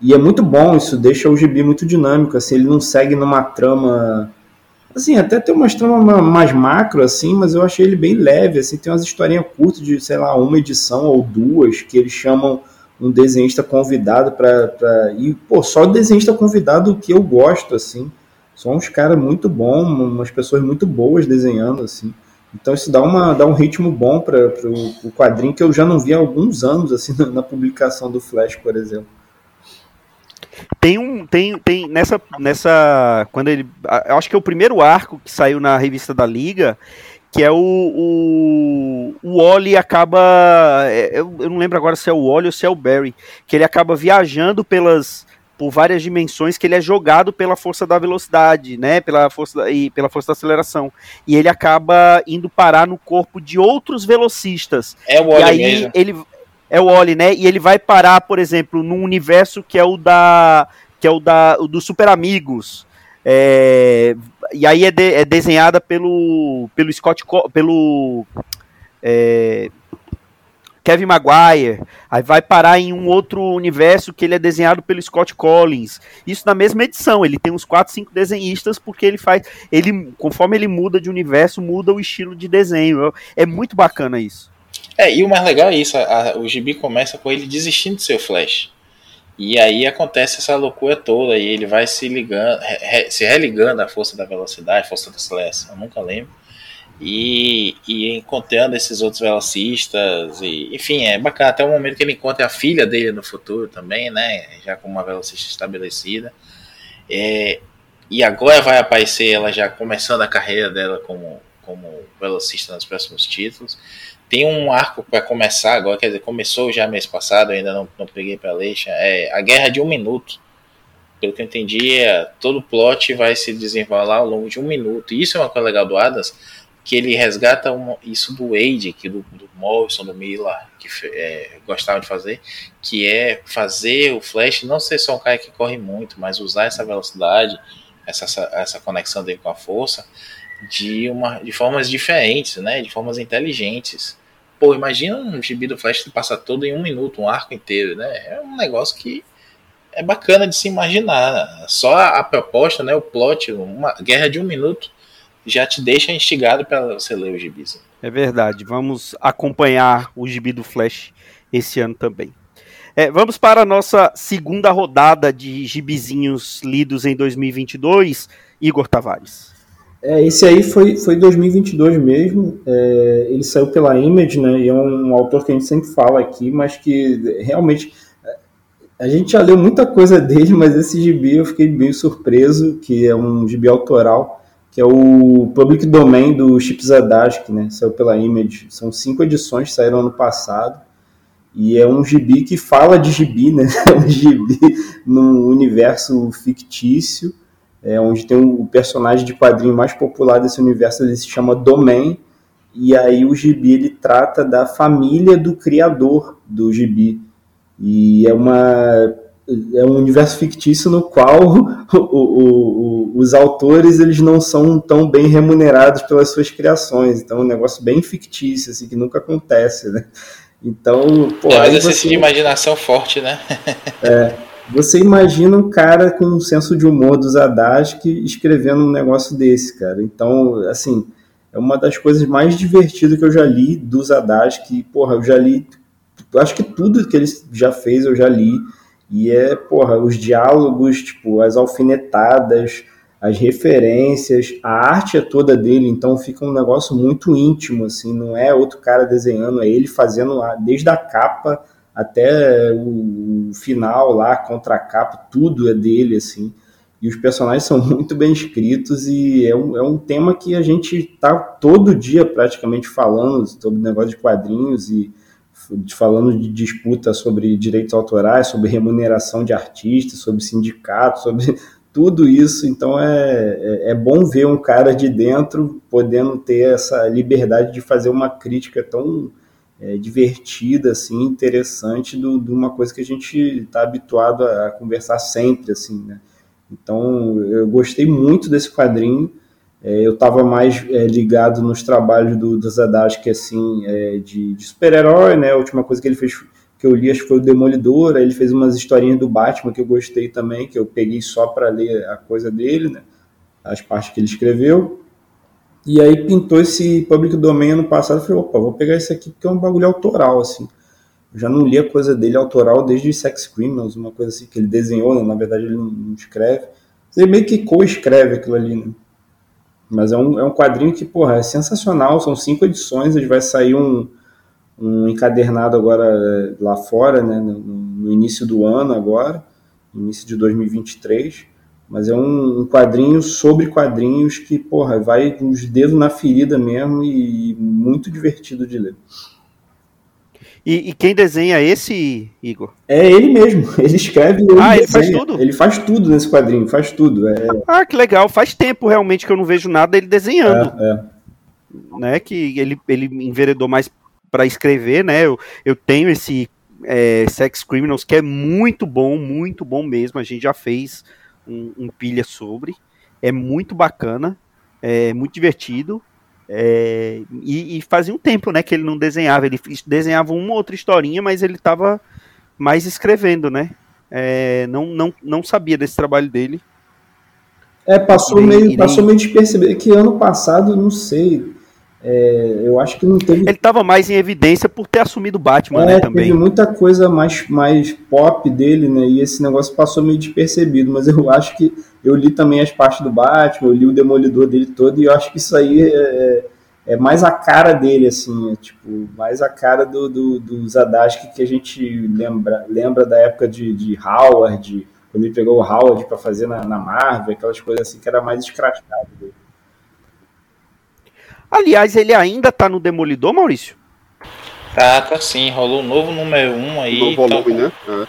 E é muito bom, isso deixa o gibi muito dinâmico, assim, ele não segue numa trama Assim, até tem umas tramas mais macro, assim, mas eu achei ele bem leve, assim, tem umas historinhas curtas de, sei lá, uma edição ou duas, que eles chamam um desenhista convidado para E, pô, só desenhista convidado que eu gosto, assim. São uns caras muito bons, umas pessoas muito boas desenhando, assim. Então isso dá, uma, dá um ritmo bom para o quadrinho que eu já não vi há alguns anos, assim, *laughs* na, na publicação do Flash, por exemplo. Tem um. Tem, tem nessa. nessa quando ele. Eu acho que é o primeiro arco que saiu na revista da Liga. Que é o. O, o Oli acaba. É, eu, eu não lembro agora se é o Oli ou se é o Barry. Que ele acaba viajando pelas por várias dimensões que ele é jogado pela força da velocidade, né, pela força da, e pela força da aceleração. E ele acaba indo parar no corpo de outros velocistas. É o Oli e aí mesmo. ele é o Oli, né? E ele vai parar, por exemplo, num universo que é o da que é o da o dos Super Amigos. É, e aí é, de, é, desenhada pelo pelo Scott pelo é, Kevin Maguire, aí vai parar em um outro universo que ele é desenhado pelo Scott Collins. Isso na mesma edição, ele tem uns 4, 5 desenhistas porque ele faz, ele conforme ele muda de universo, muda o estilo de desenho. É muito bacana isso. É, e o mais legal é isso, a, a, o gibi começa com ele desistindo de ser o Flash. E aí acontece essa loucura toda e ele vai se ligando, re, se religando à força da velocidade, força da aceleração, nunca lembro. E, e encontrando esses outros velocistas, e, enfim, é bacana até o momento que ele encontra a filha dele no futuro também, né, já com uma velocista estabelecida, é, e agora vai aparecer ela já começando a carreira dela como, como velocista nos próximos títulos, tem um arco para começar agora, quer dizer, começou já mês passado, ainda não, não peguei para ler, é a Guerra de um Minuto, pelo que eu entendi, é, todo o plot vai se desenrolar ao longo de um minuto. E isso é uma coisa legal do Adams, que ele resgata um, isso do Wade, que do, do Morrison, do Miller, que é, gostava de fazer, que é fazer o Flash não ser só um cara que corre muito, mas usar essa velocidade, essa, essa conexão dele com a força, de, uma, de formas diferentes, né, de formas inteligentes. Pô, imagina um gibi do Flash que passa todo em um minuto, um arco inteiro, né? É um negócio que é bacana de se imaginar. Só a, a proposta, né, o plot, uma guerra de um minuto, já te deixa instigado para você ler o gibi. É verdade. Vamos acompanhar o gibi do Flash esse ano também. É, vamos para a nossa segunda rodada de gibizinhos lidos em 2022. Igor Tavares. É, esse aí foi, foi 2022 mesmo. É, ele saiu pela Image, né? E é um, um autor que a gente sempre fala aqui, mas que realmente a gente já leu muita coisa *laughs* dele, mas esse gibi eu fiquei bem surpreso, que é um gibi autoral que é o Public Domain do Chip Zdarsky, né? Saiu pela Image. São cinco edições, saíram ano passado. E é um gibi que fala de gibi, né? *laughs* É um gibi num universo fictício, é, onde tem o personagem de quadrinho mais popular desse universo, ele se chama Domain. E aí o gibi ele trata da família do criador do gibi. E é uma é um universo fictício no qual *laughs* o, o, o, os autores eles não são tão bem remunerados pelas suas criações. Então é um negócio bem fictício, assim, que nunca acontece, né? Então, pô, é um exercício você... de imaginação forte, né? é. *laughs* Você imagina um cara com um senso de humor do Zadask escrevendo um negócio desse, cara. Então, assim, é uma das coisas mais divertidas que eu já li do Zadask. Porra, eu já li, acho que tudo que ele já fez eu já li. E é, porra, os diálogos, tipo, as alfinetadas, as referências, a arte é toda dele, então fica um negócio muito íntimo, assim, não é outro cara desenhando, é ele fazendo desde a capa até o final lá, contra a capa, tudo é dele, assim. E os personagens são *laughs* muito bem escritos e é um, é um tema que a gente tá todo dia praticamente falando sobre negócio de quadrinhos e falando de disputa sobre direitos autorais, sobre remuneração de artistas, sobre sindicatos, sobre *laughs* tudo isso. Então é, é, é, bom ver um cara de dentro podendo ter essa liberdade de fazer uma crítica tão é, divertida, assim, interessante de uma coisa que a gente está habituado a, a, conversar sempre, assim, né? Então eu gostei muito desse quadrinho. É, eu estava mais é, ligado nos trabalhos do, do Zadarsky, assim, é, de, de super-herói, né? A última coisa que ele fez, que eu li, acho que foi o Demolidor. Aí ele fez umas historinhas do Batman que eu gostei também, que eu peguei só para ler a coisa dele, né? As partes que ele escreveu. E aí pintou esse Public Domain ano passado. Eu falei, opa, vou pegar esse aqui porque é um bagulho autoral, assim. Eu já não li a coisa dele autoral desde Sex Criminals, uma coisa assim que ele desenhou, né? na verdade ele não escreve. Ele meio que co-escreve aquilo ali, né? Mas é um, é um quadrinho que, porra, é sensacional. São cinco edições, ele vai sair um, um encadernado agora eh, lá fora, né, no, no início do ano agora, início de 2023. Mas é um, um, quadrinho sobre quadrinhos que, porra, vai com os dedos na ferida mesmo e, e muito divertido de ler. E, e, quem desenha esse, Igor? É ele mesmo. *laughs* Ele escreve. Ele ah, ele faz tudo? Ele faz tudo nesse quadrinho, faz tudo. É... Ah, que legal. Faz tempo realmente que eu não vejo nada ele desenhando. É, é. Né, que ele, ele enveredou mais para escrever, né? Eu, eu tenho esse é, Sex Criminals que é muito bom, muito bom mesmo. A gente já fez um, um pilha sobre. É muito bacana, é muito divertido. É, e, e, fazia um tempo, né, que ele não desenhava. Ele desenhava uma outra historinha, mas ele estava mais escrevendo, né? É, não, não, não sabia desse trabalho dele. É, passou irei, meio, irei... passou meio de perceber que ano passado, não sei. É, eu acho que não teve. Ele estava mais em evidência por ter assumido o Batman, é, né? Também. Teve muita coisa mais, mais pop dele, né? E esse negócio passou meio despercebido. Mas eu acho que eu li também as partes do Batman, eu li o Demolidor dele todo, e eu acho que isso aí é, é mais a cara dele, assim, é, tipo, mais a cara do, do, do que a gente lembra, lembra da época de, de Howard, quando ele pegou o Howard para fazer na, na, Marvel, aquelas coisas assim que era mais escrachado dele. Aliás, ele ainda tá no Demolidor, Maurício? Tá, tá sim, rolou um novo número 1 um aí. Novo volume, tá... né?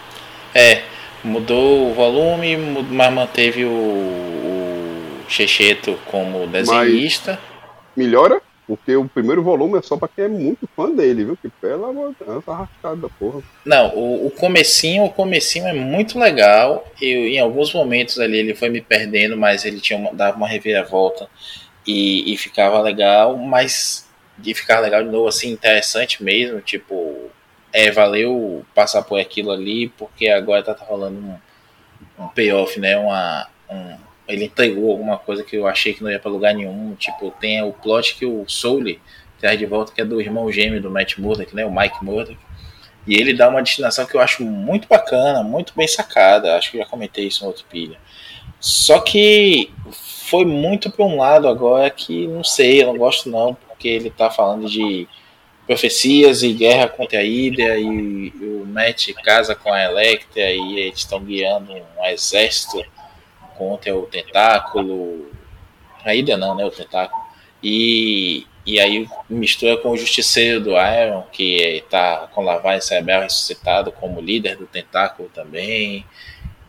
É. é. mudou o volume, mas manteve o, o Checheto como desenhista. Mas melhora? Porque o primeiro volume é só pra quem é muito fã dele, viu? Que pela essa arrastada da porra. Não, o, o comecinho, o comecinho é muito legal. Eu, em alguns momentos ali ele foi me perdendo, mas ele tinha uma, dava uma reviravolta e, e ficava legal, mas de ficar legal de novo, assim, interessante mesmo, tipo, é, valeu passar por aquilo ali, porque agora tá, tá rolando um, um payoff, né? Uma, um, ele entregou alguma coisa que eu achei que não ia para lugar nenhum. Tipo, tem o plot que o Soul traz de volta, que é do irmão gêmeo do Matt Murdock, né? O Mike Murdock. E ele dá uma destinação que eu acho muito bacana, muito bem sacada. Acho que já comentei isso no outro pilha. Só que foi muito para um lado agora que não sei, eu não gosto não, porque ele tá falando de profecias e guerra contra a Hydra e, o Matt casa com a Electra e eles estão guiando um exército contra o tentáculo. Ainda não, né? O tentáculo. E, e aí mistura com o Justiceiro do Iron, que está com lavagem cerebral ressuscitado como líder do tentáculo também.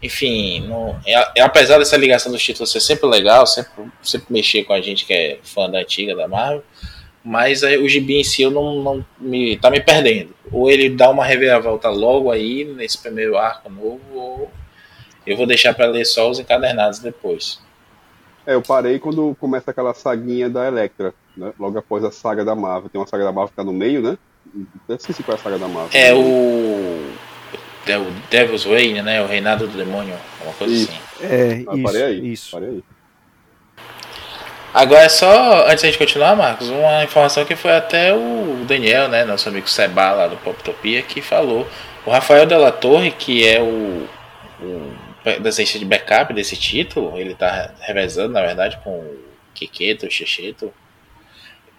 Enfim, não, é, é, apesar dessa ligação dos títulos ser sempre legal, sempre, sempre mexer com a gente que é fã da antiga da Marvel, mas aí, o gibi em si eu não, não me, tá me perdendo. Ou ele dá uma reviravolta logo aí nesse primeiro arco novo, ou eu vou deixar para ler só os encadernados depois. É, eu parei quando começa aquela saguinha da Electra, né? Logo após a saga da Marvel. Tem uma saga da Marvel que tá no meio, né? Eu esqueci qual é a saga da Marvel. É o. É o Devil's Reign, né? O Reinado do Demônio, uma coisa isso. assim. É, ah, isso, parei aí, isso. Parei aí. Agora é só, antes de a gente continuar, Marcos, uma informação que foi até o Daniel, né, nosso amigo Seba lá do Poptopia, que falou. O Rafael Della Torre, que é o, o desenhista de backup desse título, ele tá revezando, na verdade, com o Kiketo, o Checheto.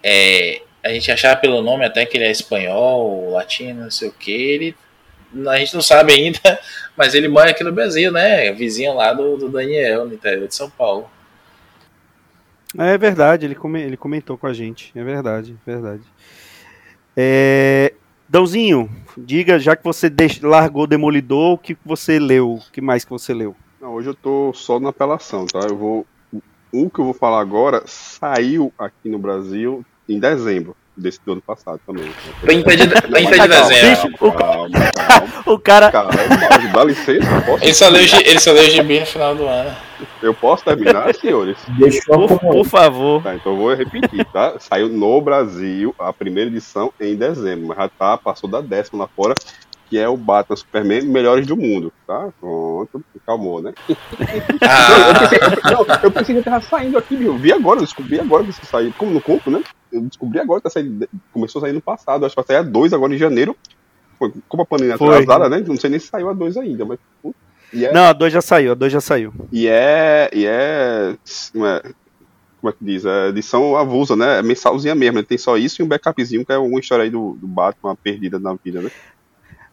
É, a gente achava pelo nome até que ele é espanhol, latino, não sei o que, ele a gente não sabe ainda, *laughs* mas ele mora aqui no Brasil, né? Vizinho lá do, do Daniel, no interior de São Paulo. É verdade, ele, come, ele comentou com a gente. É verdade, é verdade. É, Dãozinho, diga, já que você largou o Demolidor, o que você leu? O que mais que você leu? Não, hoje eu tô só na apelação, tá? Eu vou. O que eu vou falar agora saiu aqui no Brasil em dezembro desse do ano passado também. 30 de, 30 de dezembro. O, calma, calma, *laughs* o cara. Calma, dá licença, posso ele, só leu, ele só leu gibi no final do ano. Eu posso terminar, *laughs* senhores? Deixa por, por favor. Tá, então eu vou repetir, tá? Saiu no Brasil a primeira edição em dezembro, mas já tá, passou da décima lá fora, que é o Batman Superman Melhores do Mundo, tá? Pronto, calmou, né? *laughs* Ah. Não, eu pensei, não, eu pensei que tava saindo aqui, viu? Vi agora, descobri agora que isso saiu. Como no compro, né? Eu descobri agora que tá saindo, começou a sair no passado, acho que vai sair a 2 agora em janeiro. Foi, como a pandemia atrasada, né? Não sei nem se saiu a 2 ainda, mas. É, não, a 2 já saiu, a 2 já saiu. E é. E é. Como é, como é que diz? É edição avulsa, né? É mensalzinha mesmo. Né? Tem só isso e um backupzinho, que é uma história aí do, do Batman perdida na vida, né?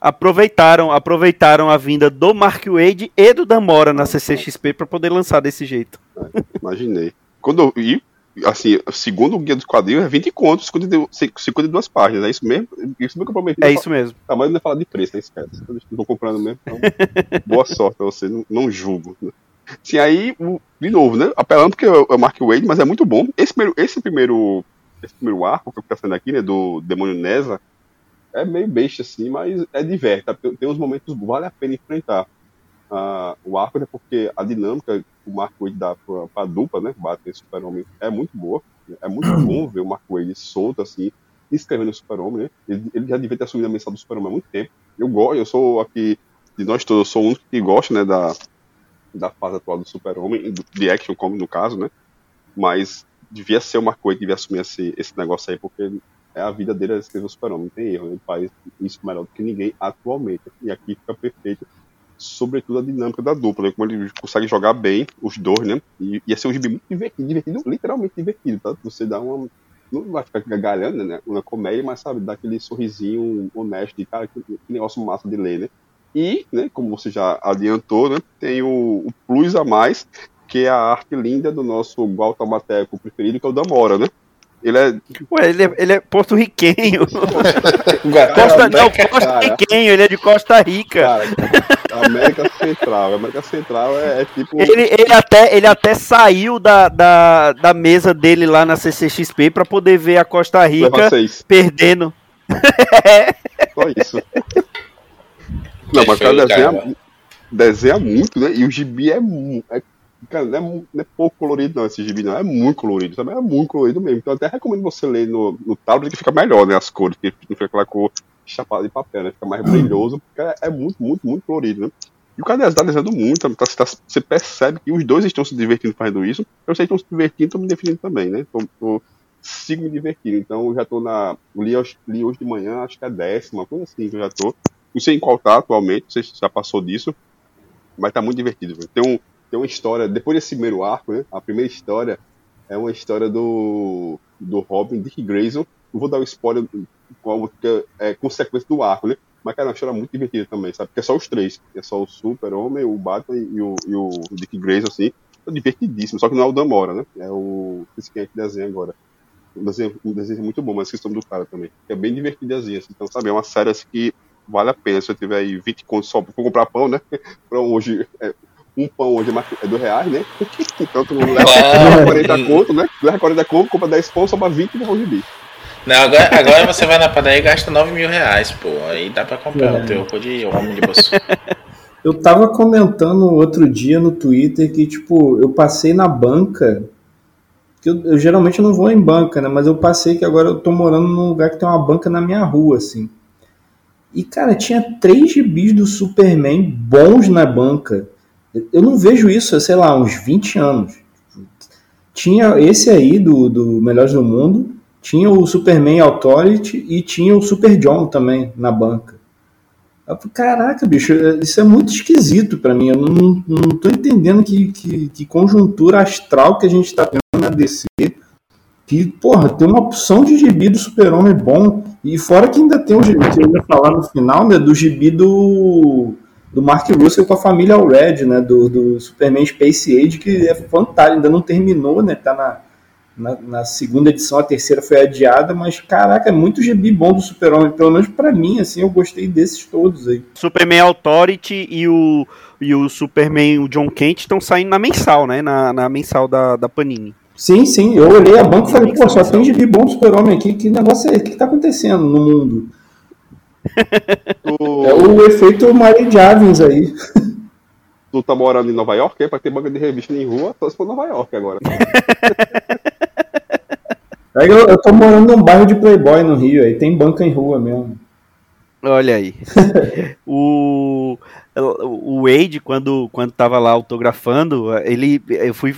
Aproveitaram, aproveitaram a vinda do Mark Wade e do Damora na CCXP para poder lançar desse jeito. É, imaginei. Quando eu, e, assim, segundo o guia dos quadrinhos, é 20 contos, 52 páginas, é isso mesmo? Isso mesmo que eu prometi. É isso mesmo. Tá, mas não é falar de preço, né? Esquece. Eu estou comprando mesmo. Então, *laughs* boa sorte pra você, não, não julgo. Sim, aí, de novo, né? Apelando porque é o Mark Wade, mas é muito bom. Esse primeiro, esse primeiro, esse primeiro arco que tá sendo aqui, né? Do Demônio Nesa, é meio besta assim, mas é divertido. Tá? Tem, tem uns momentos que vale a pena enfrentar uh, o arco, né? Porque a dinâmica o Mark Wade dá pra, pra dupla, né? Batman e Super-Homem é muito boa. É muito *clears throat* bom ver o Mark Wade solto assim, escrevendo o Super-Homem, né? Ele, ele, já devia ter assumido a mensagem do Super-Homem há muito tempo. Eu gosto, eu sou aqui, de nós todos, eu sou o único que gosta, né, da, da fase atual do Super-Homem, de Action Comics no caso, né? Mas devia ser o Mark Wade, devia assumir esse, esse negócio aí, porque é a vida dele é escrever o Super-Homem, não tem erro, ele faz isso melhor do que ninguém atualmente. E aqui fica perfeito, sobretudo a dinâmica da dupla, né? como ele consegue jogar bem os dois, né? E ia ser um gibi muito divertido, divertido, literalmente divertido, tá? Você dá uma. Não vai ficar gargalhando, né? Uma comédia, mas sabe, dá aquele sorrisinho honesto de cara, que, que negócio massa de ler, né? E, né, como você já adiantou, né, tem o, o plus a mais, que é a arte linda do nosso guatalmateco preferido, que é o Damora, né? Ele é. Ué, ele é, ele é porto-riquenho. *laughs* Costa, não, porto-riquenho, ele é de Costa Rica. Cara, América Central. América Central é, é, tipo. Ele, ele, até, ele até saiu da, da, da mesa dele lá na CCXP pra poder ver a Costa Rica perdendo. *laughs* Só isso. Não, mas o cara desenha, desenha muito, né? E o gibi é, é Cara, não é, não é, pouco colorido, não, esse gibi, não. É muito colorido, sabe? É muito colorido mesmo. Então, até recomendo você ler no, no tablet que fica melhor, né? As cores, que não fica aquela cor chapada de papel, né? Fica mais brilhoso, porque é, é muito, muito, muito colorido, né? E o cara está desenhando muito, tá, tá, você percebe que os dois estão se divertindo fazendo isso. Eu sei que estão se divertindo, estão me definindo também, né? Tô, tô, sigo me divertindo. Então, eu já tô na. Li, li hoje de manhã, acho que é décima, coisa assim que eu já tô. Não sei em qual tá atualmente, não sei se já passou disso. Mas tá muito divertido, velho. Tem um tem uma história, depois desse primeiro arco, né? A primeira história é uma história do, do Robin, Dick Grayson. Não vou dar um spoiler como que é, consequência do arco, né? Mas, cara, é uma história muito divertida também, sabe? Porque é só os três. É só o Super-Homem, o Batman e o, e o Dick Grayson, assim. É divertidíssimo. Só que não é o Damora, né? É o... Esse quem é que desenha agora. Um desenho, um desenho muito bom, mas questão do cara também. É bem divertidazinha, assim. Então, sabe? É uma série assim, que vale a pena. Se eu tiver aí 20 contos só pra comprar pão, né? *laughs* pra hoje... É, um pão hoje é 2 reais, né? Então tu leva ah, 40 conto, né? Leva 40 conto, compra 10 pão, sobra 20 e de bicho. Não, agora, agora você vai na padaria e gasta 9 mil reais, pô. Aí dá pra comprar é. o teu de homem de bolso. *laughs* Eu tava comentando outro dia no Twitter que, tipo, eu passei na banca. Que eu, eu, geralmente não vou em banca, né? Mas eu passei que agora eu tô morando num lugar que tem uma banca na minha rua, assim. E, cara, tinha três gibis do Superman bons na banca. Eu não vejo isso, sei lá, uns 20 anos. Tinha esse aí do, do Melhores do Mundo, tinha o Superman Authority e tinha o Super John também na banca. Caraca, bicho, isso é muito esquisito para mim. Eu não, não tô entendendo que, que, que, conjuntura astral que a gente tá tendo na DC. Que, porra, tem uma opção de gibi do Super-Homem bom. E fora que ainda tem o gibi que eu ia falar no final, né? Do gibi do do Mark Russell com a família Red, né, do, do Superman Space Age, que é fantástico, ainda não terminou, né, tá na, na, na, segunda edição, a terceira foi adiada, mas caraca, é muito gibi bom do Super-Homem, pelo menos para mim, assim, eu gostei desses todos aí. Superman Authority e o, e o Superman, o John Kent, estão saindo na mensal, né, na, na mensal da, da Panini. Sim, sim, eu olhei a banca e falei, pô, só tem gibi bom do Super-Homem aqui, que negócio é, o que tá acontecendo no mundo? Tu... É o efeito Mary Javins aí. Tu tá morando em Nova York, é? Pra ter banca de revista em rua, só se for Nova York agora. *laughs* É, eu, eu tô morando num bairro de Playboy no Rio, aí tem banca em rua mesmo. Olha aí. *laughs* o, o Wade, quando, quando tava lá autografando, ele. Eu fui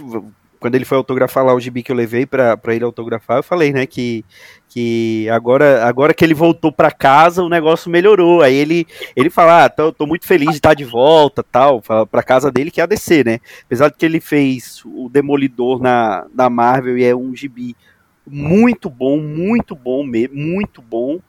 quando ele foi autografar lá o gibi que eu levei para ele autografar, eu falei, né, que, que agora, agora que ele voltou para casa, o negócio melhorou. Aí ele, ele fala, ah, tô, tô muito feliz de estar de volta, tal, para casa dele que é a DC, né? Apesar de que ele fez o Demolidor na, na Marvel e é um gibi muito bom, muito bom mesmo, muito bom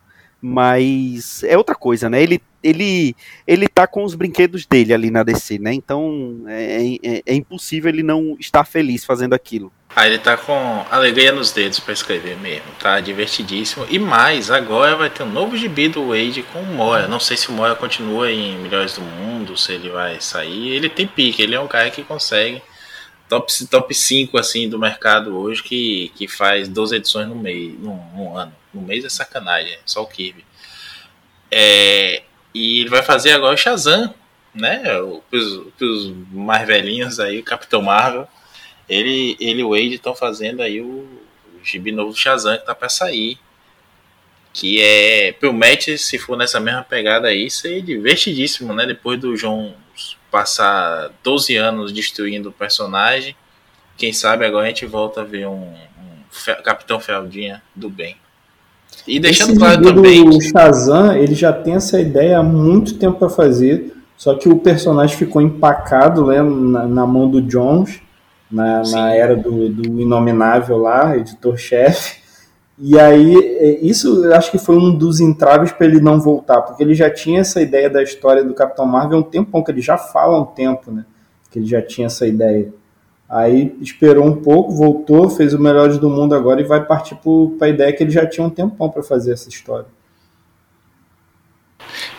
mas é outra coisa, né? Ele, ele, ele tá com os brinquedos dele ali na DC, né? Então é, é, é impossível ele não estar feliz fazendo aquilo. Ah, ele tá com alegria nos dedos para escrever mesmo, tá divertidíssimo. E mais, agora vai ter um novo gibi do Wade com o Moya. Não sei se o Moya continua em Melhores do Mundo, se ele vai sair. Ele tem pique, ele é um cara que consegue top, top 5 assim, do mercado hoje que, que faz 12 edições no mês, no, no ano. No mês é sacanagem, só o Kirby. É, e ele vai fazer agora o Shazam né? Os, os mais velhinhos aí, o Capitão Marvel, ele, ele e o Wade estão fazendo aí o, o gibi novo do Shazam que tá pra sair. Que é, promete, se for nessa mesma pegada aí, ser divertidíssimo, né? Depois do João passar 12 anos destruindo o personagem, quem sabe agora a gente volta a ver um, um Capitão Fealdinha do bem. E deixando Esse claro também. O Shazam, ele já tem essa ideia há muito tempo para fazer, só que o personagem ficou empacado né, na, na mão do Jones, na, na era do, do Inominável lá, editor-chefe. E aí, é, isso eu acho que foi um dos entraves para ele não voltar, porque ele já tinha essa ideia da história do Capitão Marvel há um tempão, que ele já fala há um tempo, né? Que ele já tinha essa ideia. Aí esperou um pouco, voltou, fez o Melhores do Mundo agora e vai partir para a ideia que ele já tinha um tempão para fazer essa história.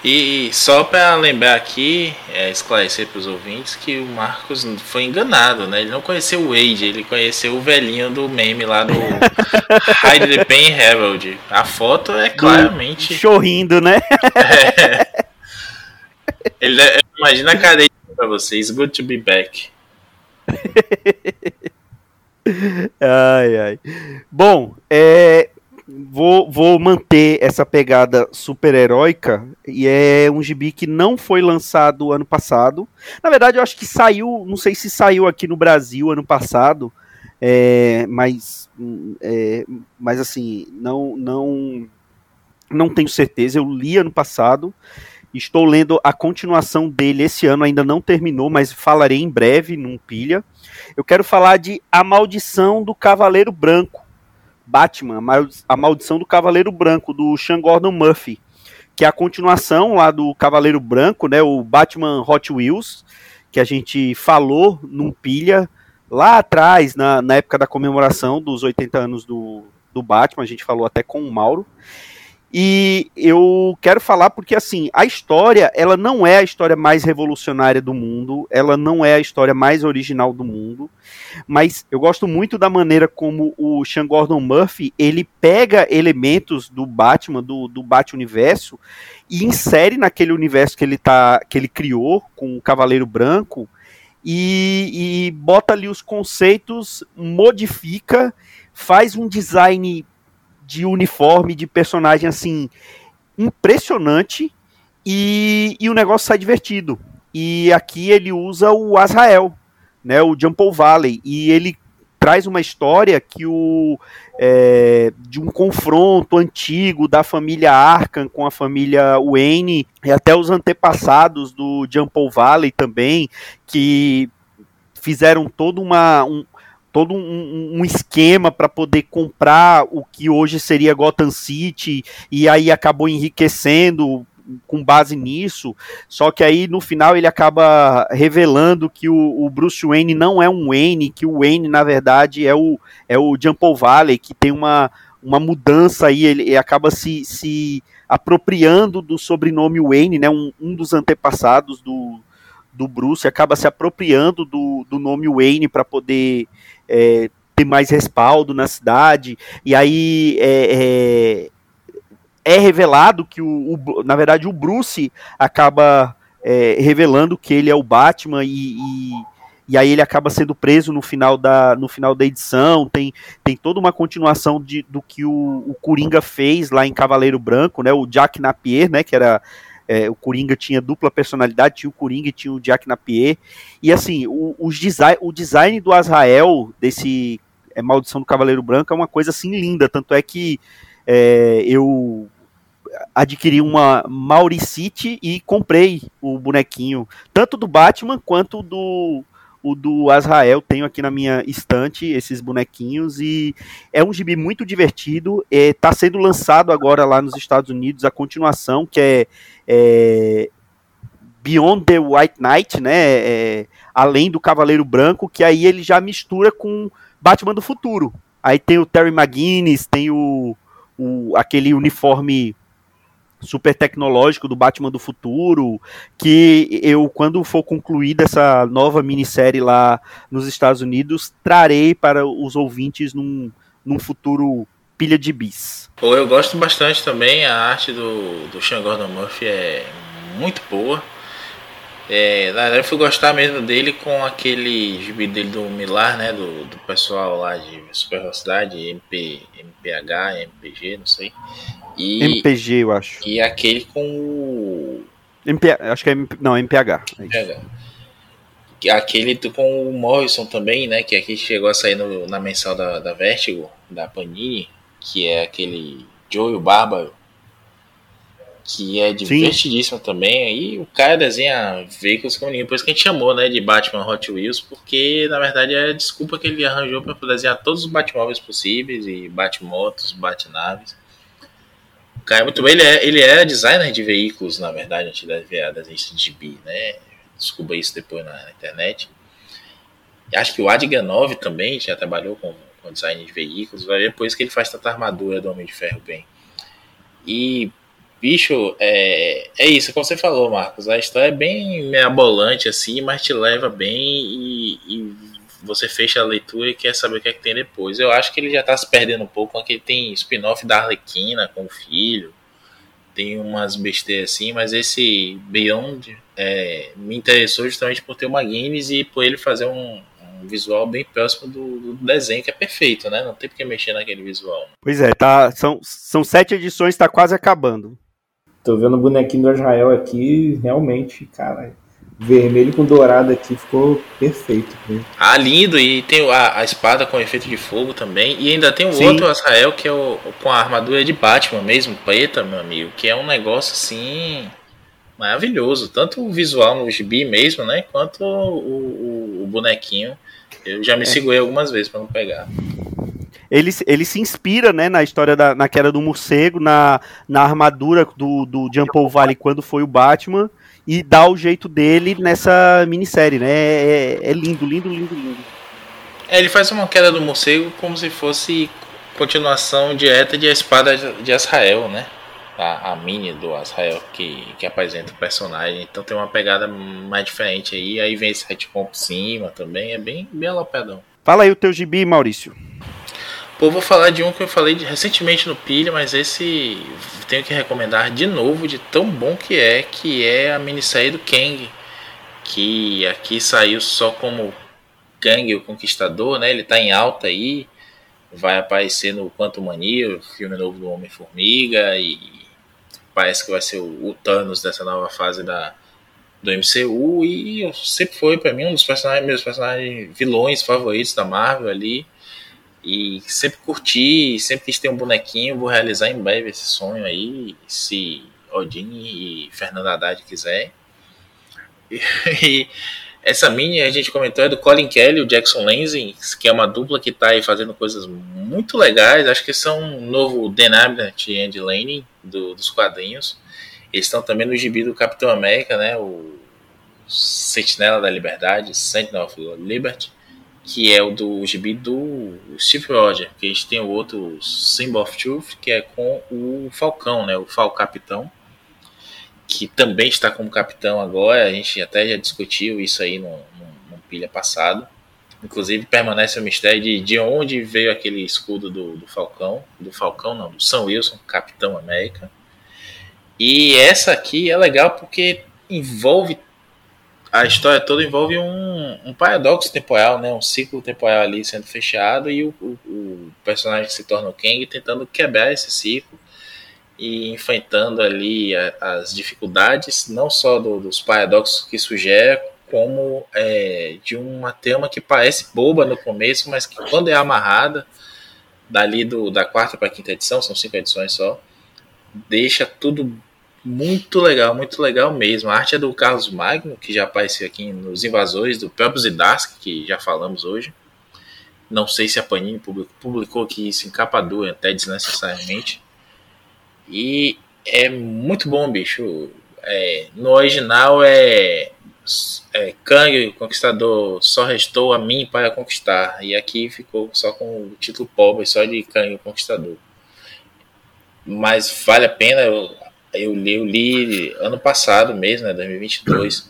E só para lembrar aqui, é, esclarecer para os ouvintes que o Marcos foi enganado, né? Ele não conheceu o Wade, ele conheceu o velhinho do meme lá do *laughs* Hide the Pain Herald. A foto é claramente. Chorrindo, né? É. *laughs* Ele, imagina a cadeia para vocês. Good to be back. *laughs* ai, ai. Bom, é, vou, vou manter essa pegada super-heróica e é um gibi que não foi lançado ano passado. Na verdade, eu acho que saiu, não sei se saiu aqui no Brasil ano passado, é, mas, é, mas assim, não, não, não tenho certeza. Eu li ano passado. Estou lendo a continuação dele esse ano, ainda não terminou, mas falarei em breve num pilha. Eu quero falar de A Maldição do Cavaleiro Branco, Batman, A Maldição do Cavaleiro Branco, do Sean Gordon Murphy, que é a continuação lá do Cavaleiro Branco, né, o Batman Hot Wheels, que a gente falou num pilha lá atrás, na, na época da comemoração dos 80 anos do, do Batman, a gente falou até com o Mauro. E eu quero falar porque assim, a história, ela não é a história mais revolucionária do mundo, ela não é a história mais original do mundo, mas eu gosto muito da maneira como o Sean Gordon Murphy, ele pega elementos do Batman, do, do Bat-universo e insere naquele universo que ele tá que ele criou com o Cavaleiro Branco e, e bota ali os conceitos, modifica, faz um design de uniforme, de personagem assim, impressionante e, e o negócio sai divertido. E aqui ele usa o Azrael, né, o Jumpo Valley, e ele traz uma história que o é, de um confronto antigo da família Arkham com a família Wayne e até os antepassados do Jumpo Valley também que fizeram todo uma, um, todo um, um esquema para poder comprar o que hoje seria Gotham City e aí acabou enriquecendo com base nisso, só que aí no final ele acaba revelando que o, o, Bruce Wayne não é um Wayne, que o Wayne na verdade é o, é o Jumpo Valley, que tem uma, uma mudança aí, ele, ele acaba se, se apropriando do sobrenome Wayne, né, um, um dos antepassados do, do Bruce, acaba se apropriando do, do nome Wayne para poder é, ter mais respaldo na cidade, e aí é, é, é revelado que, o, o, na verdade, o Bruce acaba é, revelando que ele é o Batman e, e, e, aí ele acaba sendo preso no final da, no final da edição, tem, tem toda uma continuação de, do que o, o Coringa fez lá em Cavaleiro Branco, né, o Jack Napier, né, que era é, o Coringa tinha dupla personalidade, tinha o Coringa e tinha o Jack Napier. E assim, o, os design, o design do Azrael, desse é, Maldição do Cavaleiro Branco, é uma coisa assim linda. Tanto é que é, eu adquiri uma Mauricite e comprei o bonequinho, tanto do Batman quanto do o do Azrael, tenho aqui na minha estante esses bonequinhos e é um gibi muito divertido. Está é, sendo lançado agora lá nos Estados Unidos a continuação, que é, é Beyond the White Knight, né? É, além do Cavaleiro Branco, que aí ele já mistura com Batman do Futuro. Aí tem o Terry McGuinness, tem o, o aquele uniforme super tecnológico do Batman do futuro, que eu, quando for concluída essa nova minissérie lá nos Estados Unidos, trarei para os ouvintes num, num futuro pilha de bis. Eu gosto bastante também, a arte do, do Sean Gordon Murphy é muito boa. É, na verdade, eu fui gostar mesmo dele com aquele gibi dele do Milar, né? Do, do pessoal lá de Super Velocidade, MP, MPH, MPG, não sei. E, MPG, eu acho. E aquele com o. MP, acho que é. Não, MPH. É MPH. Aquele com o Morrison também, né? Que aqui chegou a sair no, na mensal da, da Vertigo, da Panini, que é aquele Joe Bárbaro que é divertidíssimo Sim. também. Aí o cara desenha veículos com ninguém. Por isso que a gente chamou, né, de Batman Hot Wheels, porque na verdade é a desculpa que ele arranjou para desenhar todos os Batmóveis possíveis e Batmotos, Batnaves. Cara é muito bem, ele é, ele é designer de veículos, na verdade, antes da desenhista de B, né? Desculpa isso depois na, na internet. E acho que o Adganov também já trabalhou com, com design de veículos, vai ver depois que ele faz tanta armadura do Homem de Ferro bem. E bicho, é, é isso, como você falou, Marcos. A história é bem meabolante, assim, mas te leva bem e, e, você fecha a leitura e quer saber o que é que tem depois. Eu acho que ele já tá se perdendo um pouco, porque tem spin-off da Arlequina com o filho, tem umas besteiras assim, mas esse Beyond é, me interessou justamente por ter uma Guinness e por ele fazer um, um visual bem próximo do, do, desenho, que é perfeito, né? Não tem porque mexer naquele visual. Pois é, tá, são, são sete edições, está quase acabando. Tô vendo o bonequinho do Israel aqui, realmente, cara, vermelho com dourado aqui ficou perfeito. Né? Ah, lindo! E tem a, a, espada com efeito de fogo também. E ainda tem o Sim. outro Israel que é o, com a armadura de Batman mesmo, preta, meu amigo, que é um negócio assim maravilhoso. Tanto o visual no gibi mesmo, né? Quanto o, o, o bonequinho. Eu já me é. segurei algumas vezes para não pegar ele, ele se inspira né, na história da na queda do morcego, na, na armadura do, do Jean Paul Valley quando foi o Batman, e dá o jeito dele nessa minissérie, né? É, é, é lindo, lindo, lindo, lindo. É, ele faz uma queda do morcego como se fosse continuação direta de A Espada de Azrael, né? A, a mini do Azrael que, que apresenta o personagem. Então tem uma pegada mais diferente aí. Aí vem esse retcon por cima também. É bem, bem alopedão. Fala aí o teu gibi, Maurício. Pô, vou falar de um que eu falei recentemente no Pilha, mas esse tenho que recomendar de novo, de tão bom que é, que é a minissérie do Kang, que aqui saiu só como Kang, o Conquistador, né? Ele tá em alta aí, vai aparecer no Quanto Mania, o filme novo do Homem-Formiga, e parece que vai ser o, o, Thanos dessa nova fase da, do MCU, e sempre foi para mim um dos personagens, meus personagens vilões favoritos da Marvel ali. E sempre curti, sempre quis ter um bonequinho, vou realizar em breve esse sonho aí, se Odin e Fernando Haddad quiser. E, *laughs* essa mini a gente comentou é do Colin Kelly e o Jackson Lansing, que é uma dupla que está aí fazendo coisas muito legais. Acho que são um novo Dan e Andy Laney do, dos quadrinhos. Eles estão também no gibi do Capitão América, né? O Sentinela da Liberdade, Sentinel of Liberty que é o do gibi do Steve Rogers, que a gente tem o outro Symbol of Truth, que é com o Falcão, né, o Falcapitão, que também está como capitão agora, a gente até já discutiu isso aí no, no, no pilha passado. Inclusive permanece o mistério de, de onde veio aquele escudo do, do Falcão, do Falcão não, do São Wilson, Capitão América. E essa aqui é legal porque envolve a história toda envolve um, um paradoxo temporal, né? Um ciclo temporal ali sendo fechado e o, o, o, personagem que se torna o Kang tentando quebrar esse ciclo e enfrentando ali a, as dificuldades, não só do, dos paradoxos que sugere, como é, de uma tema que parece boba no começo, mas que quando é amarrada, dali do, da quarta para a quinta edição, são cinco edições só, deixa tudo muito legal, muito legal mesmo. A arte é do Carlos Magno, que já apareceu aqui nos Invasores, do próprio Zidarsky, que já falamos hoje. Não sei se a Panini publicou, aqui isso em capa dura, até desnecessariamente. E é muito bom, bicho. É, no original é, é Kang, Conquistador, só restou a mim para conquistar. E aqui ficou só com o título pobre, só de Kang, Conquistador. Mas vale a pena, li, eu li ano passado mesmo, né, 2022,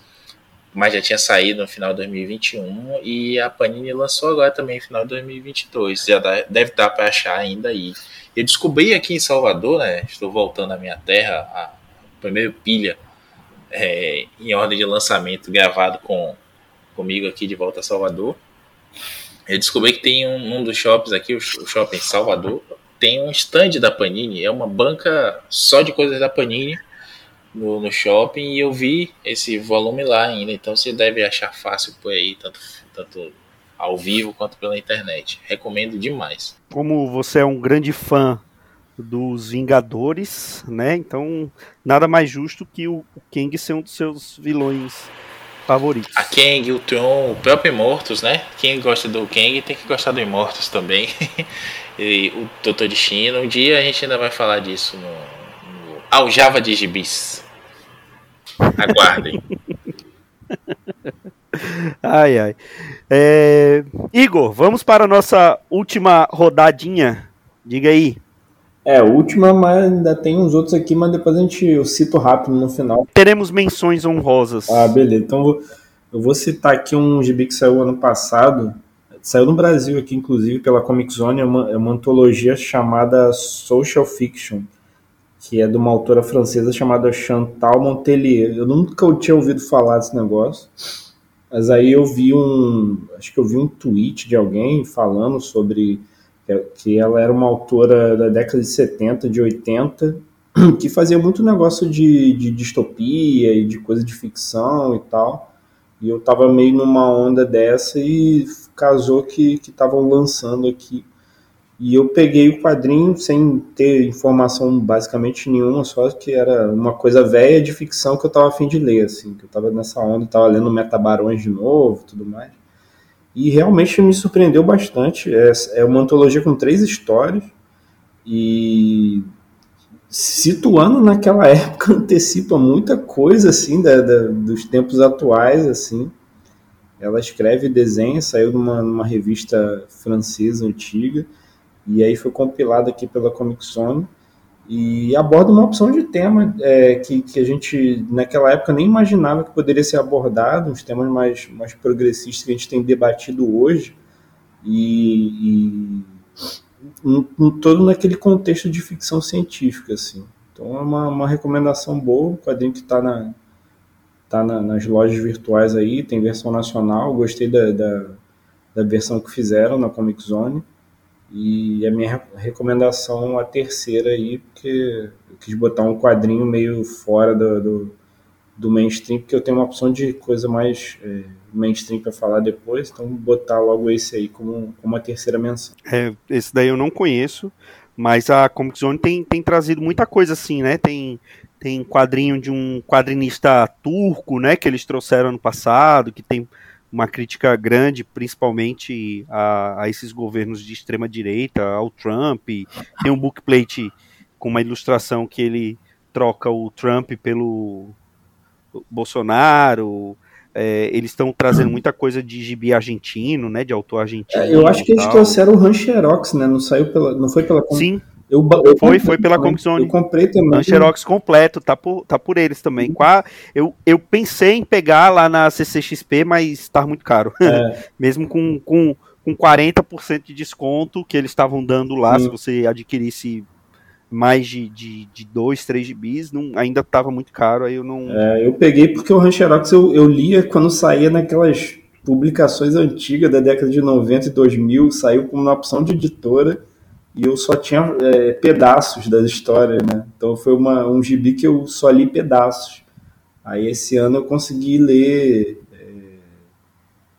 mas já tinha saído no final de 2021 e a Panini lançou agora também no final de 2022. Já dá, deve dar para achar ainda aí. Eu descobri aqui em Salvador, né, estou voltando à minha terra, a primeiro pilha é, em ordem de lançamento gravado com comigo aqui de volta a Salvador. Eu descobri que tem um, um dos shoppings aqui, o shopping Salvador, tem um stand da Panini, é uma banca só de coisas da Panini no, no shopping e eu vi esse volume lá ainda, então você deve achar fácil por aí, tanto, tanto ao vivo quanto pela internet. Recomendo demais. Como você é um grande fã dos Vingadores, né? Então, nada mais justo que o, Kang ser um dos seus vilões favoritos. A Kang, o Tron, o próprio Imortus, né? Quem gosta do Kang tem que gostar do Imortus também. *laughs* e o Doutor Destino. Um dia a gente ainda vai falar disso no, no Aljava de Gibis. Aguardem. *laughs* ai, ai. É... Igor, vamos para a nossa última rodadinha. Diga aí. É, última, mas ainda tem uns outros aqui, mas depois a gente eu cito rápido no final. Teremos menções honrosas. Ah, beleza. Então eu vou citar aqui um gibi que saiu ano passado. Saiu no Brasil aqui, inclusive, pela Comic Zone. É uma, é uma antologia chamada Social Fiction, que é de uma autora francesa chamada Chantal Montelier. Eu nunca tinha ouvido falar desse negócio. Mas aí eu vi um. Acho que eu vi um tweet de alguém falando sobre que ela era uma autora da década de 70, de 80, *clears throat* que fazia muito negócio de, de distopia e de coisa de ficção e tal. E eu tava meio numa onda dessa e casou que estavam lançando aqui. E eu peguei o quadrinho sem ter informação basicamente nenhuma, só que era uma coisa velha de ficção que eu tava afim de ler, assim, que eu tava nessa onda, tava lendo Metabarões de novo tudo mais. E realmente me surpreendeu bastante. É, é uma antologia com três histórias e situando naquela *laughs* época antecipa muita coisa assim da, da, dos tempos atuais assim. Ela escreve e desenha, saiu numa, numa revista francesa antiga e aí foi compilada aqui pela Comic e aborda uma opção de tema é, que, que a gente naquela época nem imaginava que poderia ser abordado, uns temas mais, mais progressistas que a gente tem debatido hoje e, e um, um, todo naquele contexto de ficção científica assim. Então é uma, uma recomendação boa, o quadrinho que está na, tá na, nas lojas virtuais aí, tem versão nacional, gostei da, da, da versão que fizeram na Comic Zone. E a minha recomendação, a terceira aí, porque eu quis botar um quadrinho meio fora do, do, do mainstream, porque eu tenho uma opção de coisa mais é, mainstream para falar depois, então botar logo esse aí como, como a terceira menção. É, esse daí eu não conheço, mas a Comic Zone tem, tem trazido muita coisa assim, né? Tem, tem quadrinho de um quadrinista turco, né? Que eles trouxeram ano passado, que tem uma crítica grande, principalmente a, a esses governos de extrema direita, ao Trump. Tem um bookplate com uma ilustração que ele troca o Trump pelo Bolsonaro. É, eles estão trazendo muita coisa de gibi argentino, né, de autor argentino. É, eu acho que eles trouxeram o Rancherox, né? Não saiu pela, não foi pela. Sim. Eu, eu foi, foi pela Comic Zone. Eu comprei também. Xerox completo, tá por, tá por eles também. Qua, eu, eu pensei em pegar lá na CCXP, mas tá muito caro. É. *laughs* Mesmo com, com, com 40% de desconto que eles estavam dando lá, hum. se você adquirisse mais de, de, de dois, três gibis, não, ainda tava muito caro, aí eu não... É, eu peguei porque o Rancherox eu, eu lia quando saía naquelas publicações antigas da década de 90 e 2000, saiu como uma opção de editora, e eu só tinha é, pedaços das histórias, né? Então foi uma, um gibi que eu só li pedaços. Aí esse ano eu consegui ler é,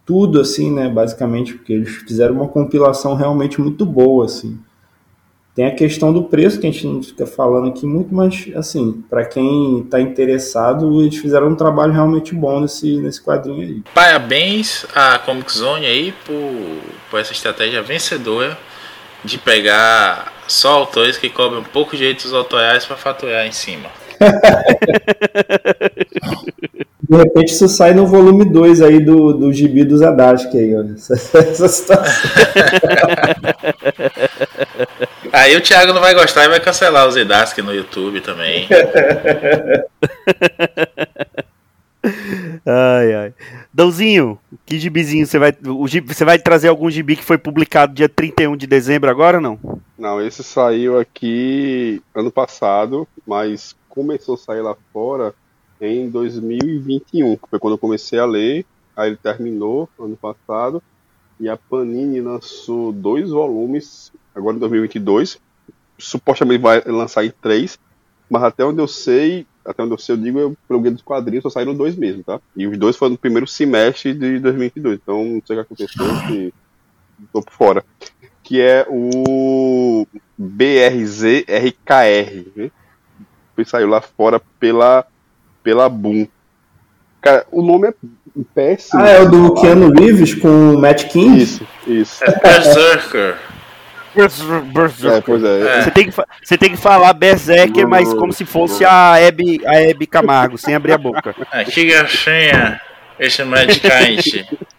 tudo, assim, né? Basicamente, porque eles fizeram uma compilação realmente muito boa, assim. Tem a questão do preço, que a gente não fica falando aqui muito, mas, assim, para quem está interessado, eles fizeram um trabalho realmente bom nesse, nesse quadrinho aí. Parabéns à Comic Zone aí por, por essa estratégia vencedora de pegar só autores que cobram poucos direitos autorais para faturar em cima. De repente isso sai no volume 2 aí do, do gibi do Zadask aí, olha. *laughs* Essa, essa situação. aí o Thiago não vai gostar e vai cancelar o Zadask no YouTube também. *laughs* ai, ai. Dãozinho, que gibizinho você vai. Gibi, você vai trazer algum gibi que foi publicado dia 31 de dezembro agora ou não? Não, esse saiu aqui ano passado, mas começou a sair lá fora em 2021, que foi quando eu comecei a ler, aí ele terminou ano passado, e a Panini lançou dois volumes, agora em 2022, supostamente vai lançar em três, mas até onde eu sei, até onde eu sei, eu digo, eu, pelo guia dos quadrinhos, só saíram dois mesmo, tá? E os dois foram no primeiro semestre de 2022, então não sei o que aconteceu, que tô por fora. Que é o BRZRKR, né? Que saiu lá fora pela, pela Boom. Cara, o nome é péssimo. Ah, é o do Keanu Reeves com o Matt King? Isso, isso. É Berserker. É, pois é. É. Você, tem que, você tem que falar Berserker, mas como se fosse a Hebe, a Hebe Camargo, sem abrir a boca. *laughs* Antiga senha. Esse medicamente. *laughs*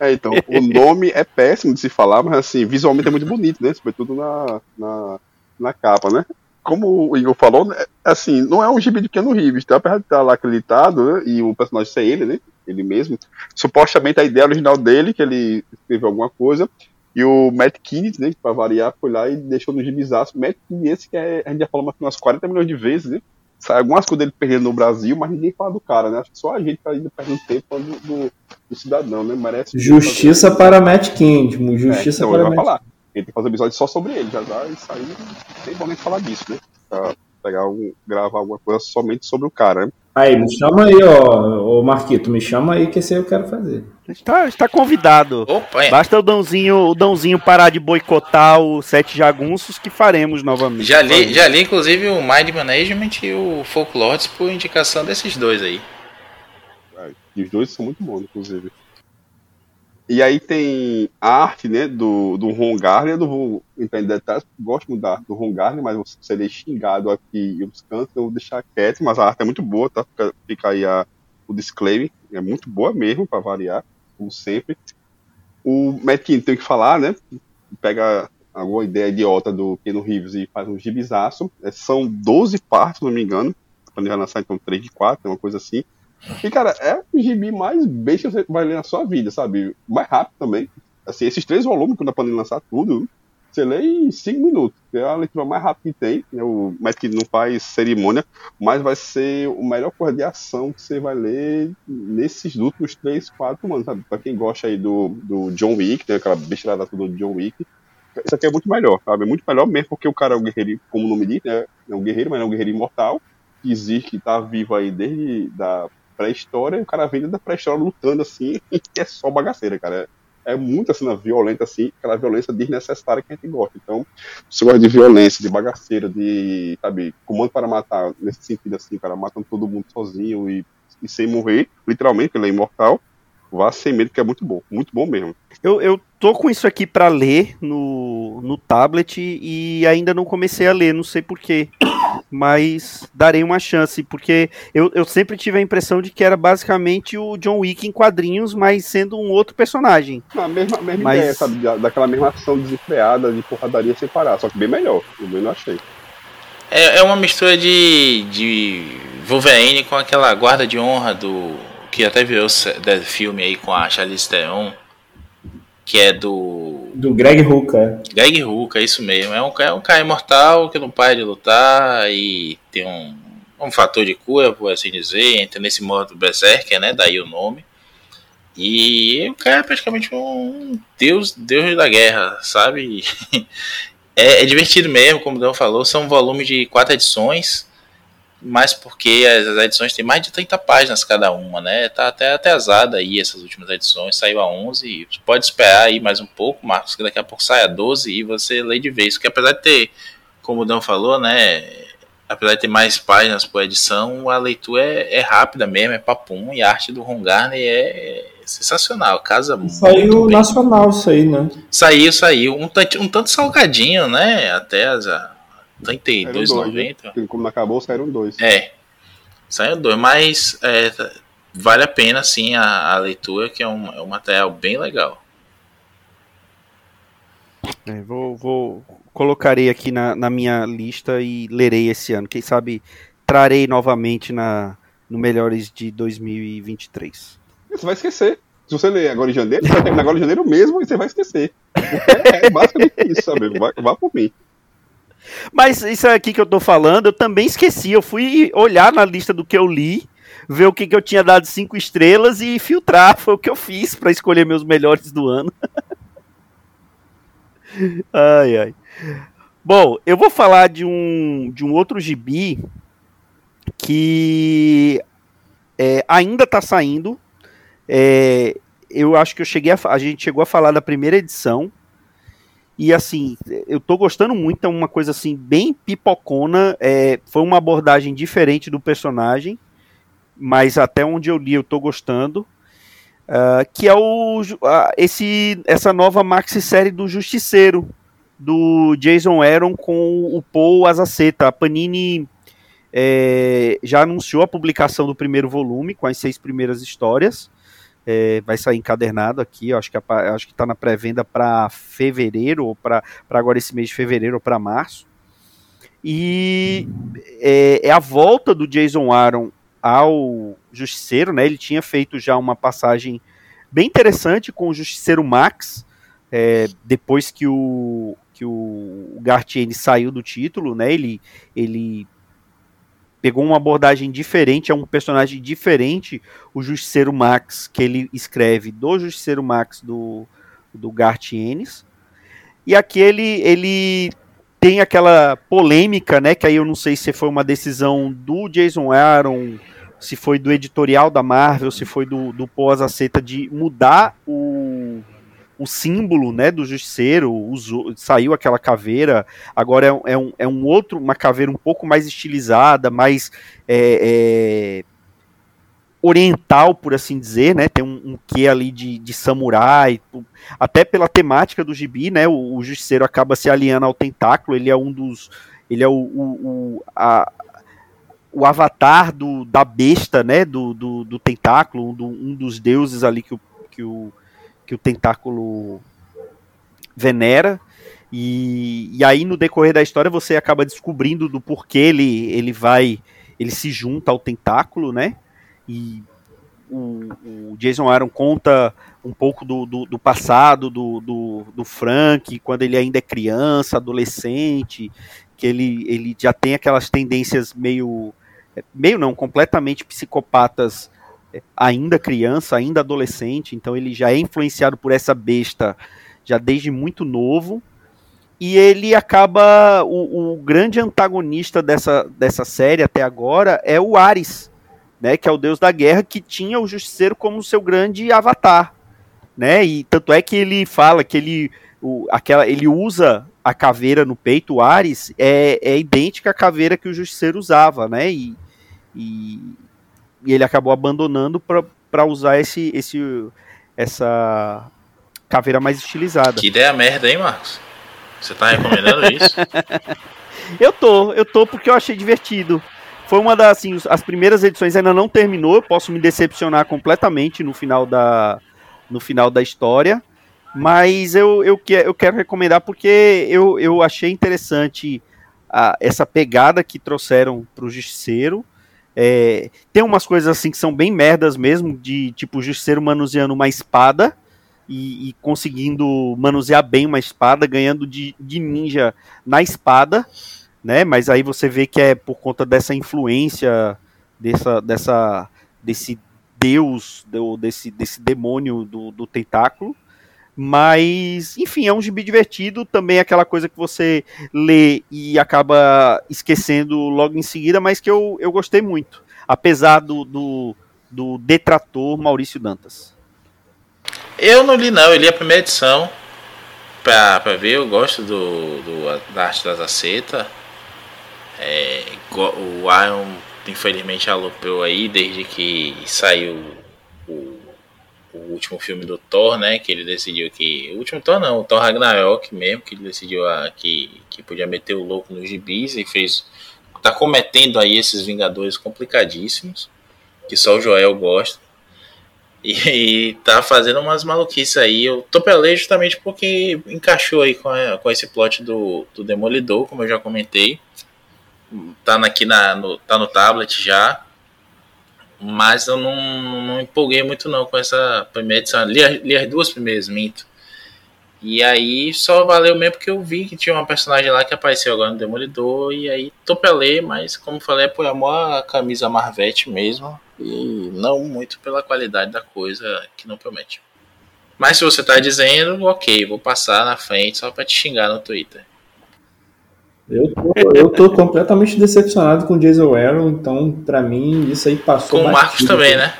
É, então, o nome é péssimo de se falar, mas assim, visualmente é muito bonito, né? Sobretudo na, na, na capa, né? Como o Igor falou, né, assim, não é um gibi de Keanu Reeves, tá? Apesar de estar lá acreditado, né? E o personagem ser ele, né? Ele mesmo. Supostamente a ideia original dele, que ele escreveu alguma coisa, e o Matt Kinney, né? Pra variar, foi lá e deixou no gibizaço. Matt Kinney, esse que é, a gente já falou umas 40 milhões de vezes, né? Sai algumas coisas dele perdendo no Brasil, mas ninguém fala do cara, né? Acho que só a gente tá ainda perdendo tempo do, do, do cidadão, né? Merece. Justiça para Matt King. É, Justiça então, ele para Matt falar. Ele tem que fazer um episódio só sobre ele, já dá isso aí. Tem bom nem falar disso, né? Pra pegar um, gravar alguma coisa somente sobre o cara, né? Aí, me chama aí, ó, ô Marquito, me chama aí que esse aí eu quero fazer. Está, está convidado. Opa, é. Basta o Dãozinho, o Dãozinho parar de boicotar o Sete Jagunços que faremos novamente. Já li, já li, inclusive, o Mind Management e o Folklords por indicação desses dois aí. E os dois são muito bons, inclusive. E aí tem a arte, né, do, do Ron Garner, eu não vou entrar em detalhes, gosto muito da arte do Ron Garner, mas eu serei xingado aqui em outros cantos, eu vou deixar quieto, mas a arte é muito boa, tá? Fica, fica aí a, o disclaimer, é muito boa mesmo, para variar, como sempre. O Matt tem que falar, né, pega alguma ideia idiota do Keanu Reeves e faz um gibizaço, É, são 12 partes, se não me engano, quando ele vai lançar então 3 de 4, uma coisa assim. E, cara, é o gibi mais besta que você vai ler na sua vida, sabe? Mais rápido também. Assim, esses três volumes, quando a Panini lançar tudo, você lê em cinco minutos. É a leitura mais rápida que tem. Né? O mais que não faz cerimônia, mas vai ser o melhor coisa de ação que você vai ler nesses últimos três, quatro anos, sabe? Pra quem gosta aí do, do John Wick, tem aquela besteirada toda do John Wick. Isso aqui é muito melhor, sabe? É muito melhor mesmo porque o cara é um guerreiro, como o nome diz, né? É um guerreiro, mas é um guerreiro imortal. Que existe, que tá vivo aí desde da pré-história, e o cara vem da pré-história lutando assim, *laughs* e é só bagaceira, cara. É, muita cena violenta, assim, aquela violência desnecessária que a gente gosta. Então, se gosta de violência, de bagaceira, de, sabe, comando para matar, nesse sentido assim, cara, matando todo mundo sozinho e, e sem morrer, literalmente, ele é imortal, vá sem medo, que é muito bom, muito bom mesmo. Eu, eu tô com isso aqui pra ler no, no tablet e ainda não comecei a ler, não sei porquê. Mas darei uma chance, porque eu, eu sempre tive a impressão de que era basicamente o John Wick em quadrinhos, mas sendo um outro personagem. A mesma, mesma Mas- ideia, sabe, da- daquela mesma ação desenfreada, de porradaria sem parar, só que bem melhor, eu bem não achei. É, é uma mistura de, de Wolverine com aquela guarda de honra do. Que até virou se- da filme aí com a Charlize Theron, que é do. Do Greg Hooker. Greg Hooker, é isso mesmo. É um, é um cara imortal que não para de lutar e tem um, um fator de cura, por assim dizer, entra nesse modo Berserker, né? Daí o nome. E o cara é praticamente um deus, deus da guerra, sabe? *laughs* É, é divertido mesmo, como o Dan falou, são um volume de quatro edições, mas porque as, edições têm mais de 30 páginas cada uma, né? Tá até atrasada aí essas últimas edições, saiu a 11, e você pode esperar aí mais um pouco, Marcos, que daqui a pouco sai a 12 e você lê de vez, porque apesar de ter, como o Dan falou, né? Apesar de ter mais páginas por edição, a leitura é, é rápida mesmo, é papum, e a arte do Ron Garner é sensacional, casa muito Saiu bem. nacional isso aí, né? Saiu, saiu. Um tanto, um tanto salgadinho, né? Até as a Saíram dois, né? 32,90. Porque Como não acabou, saíram dois. É. Saiu dois, mas é, vale a pena sim a, a leitura, que é um, é um material bem legal. É, vou, vou colocarei aqui na, na minha lista e lerei esse ano. Quem sabe trarei novamente na no melhores de 2023. Você vai esquecer. Se você ler agora em janeiro, você vai terminar agora em janeiro mesmo e você vai esquecer. É, é basicamente isso, sabe? Vá, vá por mim. Mas isso aqui que eu tô falando, eu também esqueci. Eu fui olhar na lista do que eu li ver o que, que eu tinha dado cinco estrelas e filtrar. *laughs* Foi o que eu fiz para escolher meus melhores do ano. *laughs* ai, ai. Bom, eu vou falar de um, de um outro gibi que é, ainda está saindo. É, eu acho que eu cheguei a, a gente chegou a falar da primeira edição. E assim, eu tô gostando muito, é uma coisa assim, bem pipocona. É, foi uma abordagem diferente do personagem, mas até onde eu li eu tô gostando. Uh, que é o, uh, esse, essa nova maxi-série do Justiceiro, do Jason Aaron com o Paul Azaceta. A Panini é, já anunciou a publicação do primeiro volume, com as seis primeiras histórias. É, vai sair encadernado aqui, acho que acho que está na pré-venda para fevereiro ou para agora esse mês de fevereiro ou para março. E é, é, a volta do Jason Aaron ao Justiceiro, né? Ele tinha feito já uma passagem bem interessante com o Justiceiro Max, é, depois que o que o Gartiene saiu do título, né? Ele ele pegou uma abordagem diferente, é um personagem diferente, o Justiceiro Max, que ele escreve do Justiceiro Max do, do Garth Ennis. E aqui ele, ele tem aquela polêmica, né, que aí eu não sei se foi uma decisão do Jason Aaron, se foi do editorial da Marvel, se foi do, do pós-aceta de mudar o o símbolo né, do justiceiro, usou, saiu aquela caveira, agora é, é, um, é um outro, uma caveira um pouco mais estilizada, mais é, é, oriental, por assim dizer, né? Tem um, um quê ali de, de samurai, até pela temática do gibi, né? O, o justiceiro acaba se aliando ao tentáculo, ele é um dos. Ele é o, o, o a, o avatar do, da besta, né? Do, do, do tentáculo, um, do, um dos deuses ali que o, que o que o tentáculo venera. E, e aí no decorrer da história você acaba descobrindo do porquê ele, ele vai, ele se junta ao tentáculo, né? E o, o Jason Aaron conta um pouco do, do, do passado do, do, do, Frank, quando ele ainda é criança, adolescente, que ele, ele já tem aquelas tendências meio, meio não, completamente psicopatas ainda criança, ainda adolescente, então ele já é influenciado por essa besta já desde muito novo. E ele acaba. O, o grande antagonista dessa, dessa série até agora é o Ares, né? Que é o deus da guerra, que tinha o Justiceiro como seu grande avatar. Né? E tanto é que ele fala que ele, o, aquela, ele usa a caveira no peito, o Ares, é, é idêntica à caveira que o Justiceiro usava, né? E, e, e ele acabou abandonando para usar esse, esse, essa caveira mais estilizada. Que ideia merda, hein, Marcos? Você tá recomendando isso? *laughs* eu tô, eu tô porque eu achei divertido. Foi uma das, assim, as primeiras edições ainda não terminou, eu posso me decepcionar completamente no final da, no final da história, mas eu, eu, eu quero recomendar porque eu, eu achei interessante a, essa pegada que trouxeram para o Justiceiro, é, tem umas coisas assim que são bem merdas mesmo, de tipo o Justiceiro manuseando uma espada e, e, conseguindo manusear bem uma espada, ganhando de, de, ninja na espada, né? Mas aí você vê que é por conta dessa influência dessa, dessa desse deus, desse, desse demônio do, do tentáculo. Mas, enfim, é um gibi divertido, também é aquela coisa que você lê e acaba esquecendo logo em seguida, mas que eu, eu gostei muito, apesar do, do, do detrator Maurício Dantas. Eu não li não, eu li a primeira edição pra, ver, eu gosto do, do da arte das acetas. É, o Iron infelizmente aloprou aí desde que saiu o último filme do Thor, né? Que ele decidiu que. O último Thor não, o Thor Ragnarok mesmo, que ele decidiu a, que, que podia meter o louco nos gibis e fez. Tá cometendo aí esses Vingadores complicadíssimos, que só o Joel gosta. E, e tá fazendo umas maluquices aí. Eu topelei justamente porque encaixou aí com, a, com esse plot do, do Demolidor, como eu já comentei. Tá aqui na, no, tá no tablet já mas eu não, não empolguei muito não com essa primeira edição. Li, li as duas primeiras, minto. E aí só valeu mesmo porque eu vi que tinha uma personagem lá que apareceu agora no Demolidor. E aí topelei, mas como falei, é por amor à camisa Marvete mesmo. e não muito pela qualidade da coisa que não promete. Mas se você tá dizendo, ok, vou passar na frente só pra te xingar no Twitter. Eu tô, eu tô completamente decepcionado com o Jason Aaron, então pra mim isso aí passou. Com o Marcos também, né?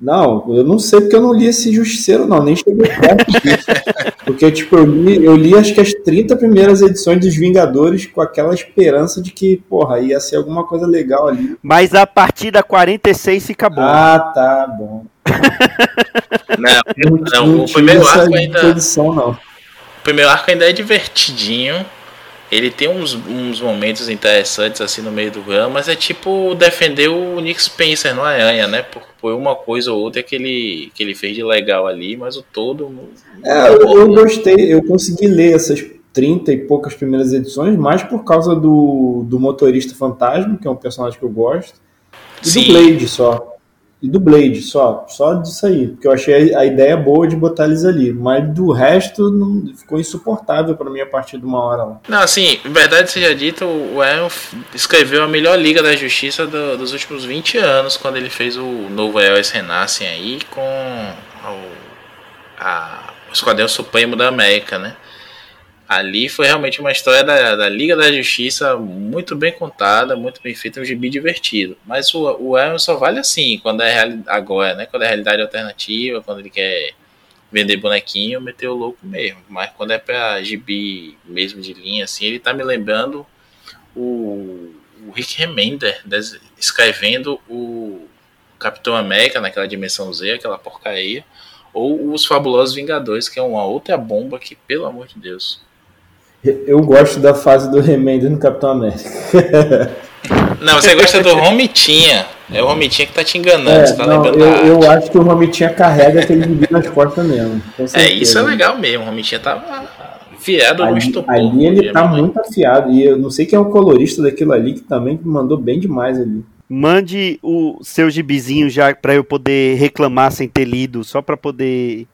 Não, eu não sei porque eu não li esse Justiceiro, não, nem cheguei perto disso. *laughs* Porque, tipo, eu li, eu li acho que as 30 primeiras edições dos Vingadores com aquela esperança de que, porra, ia ser alguma coisa legal ali. Mas a partir da 46 fica bom. Ah, tá bom. *laughs* Não, não, não o primeiro arco ainda. posição, não. O primeiro arco ainda é divertidinho. Ele tem uns, uns momentos interessantes assim no meio do ramo, mas é tipo defender o Nick Spencer no Aranha, né? Por, por uma coisa ou outra que ele, que ele fez de legal ali, mas o todo. É, eu, eu gostei, eu consegui ler essas 30 e poucas primeiras edições, mais por causa do, do motorista fantasma, que é um personagem que eu gosto, e Sim. do Blade só. E do Blade só, só disso aí, porque eu achei a ideia boa de botar eles ali, mas do resto não, ficou insuportável pra mim a partir de uma hora lá. Não, assim, verdade seja dita, o Aaron escreveu a melhor Liga da Justiça do- dos últimos 20 anos, quando ele fez o novo Heróis Renascem aí com o, a- o Esquadrão Supremo da América, né? Ali foi realmente uma história da, da Liga da Justiça muito bem contada, muito bem feita, um gibi divertido. Mas o, o Aaron só vale assim, quando é reali- agora, né? Quando é realidade alternativa, quando ele quer vender bonequinho, meter o louco mesmo. Mas quando é pra gibi mesmo de linha, assim, ele tá me lembrando o, o Rick Remender escrevendo o Capitão América naquela dimensão Z, aquela porcaria, ou os Fabulosos Vingadores, que é uma outra bomba que, pelo amor de Deus. Eu gosto da fase do Remender no Capitão América. *laughs* Não, você gosta do Romitinha. É o Romitinha que tá te enganando, É, você tá não, lembrando eu, eu acho que o Romitinha carrega aquele gibi nas costas mesmo. É, isso é legal mesmo. O Romitinha tava virado no Ali, estupor. ali ele diria tá mãe. muito afiado. E eu não sei quem é o colorista daquilo ali, que também mandou bem demais ali. Mande o seu gibizinho já pra eu poder reclamar sem ter lido, só pra poder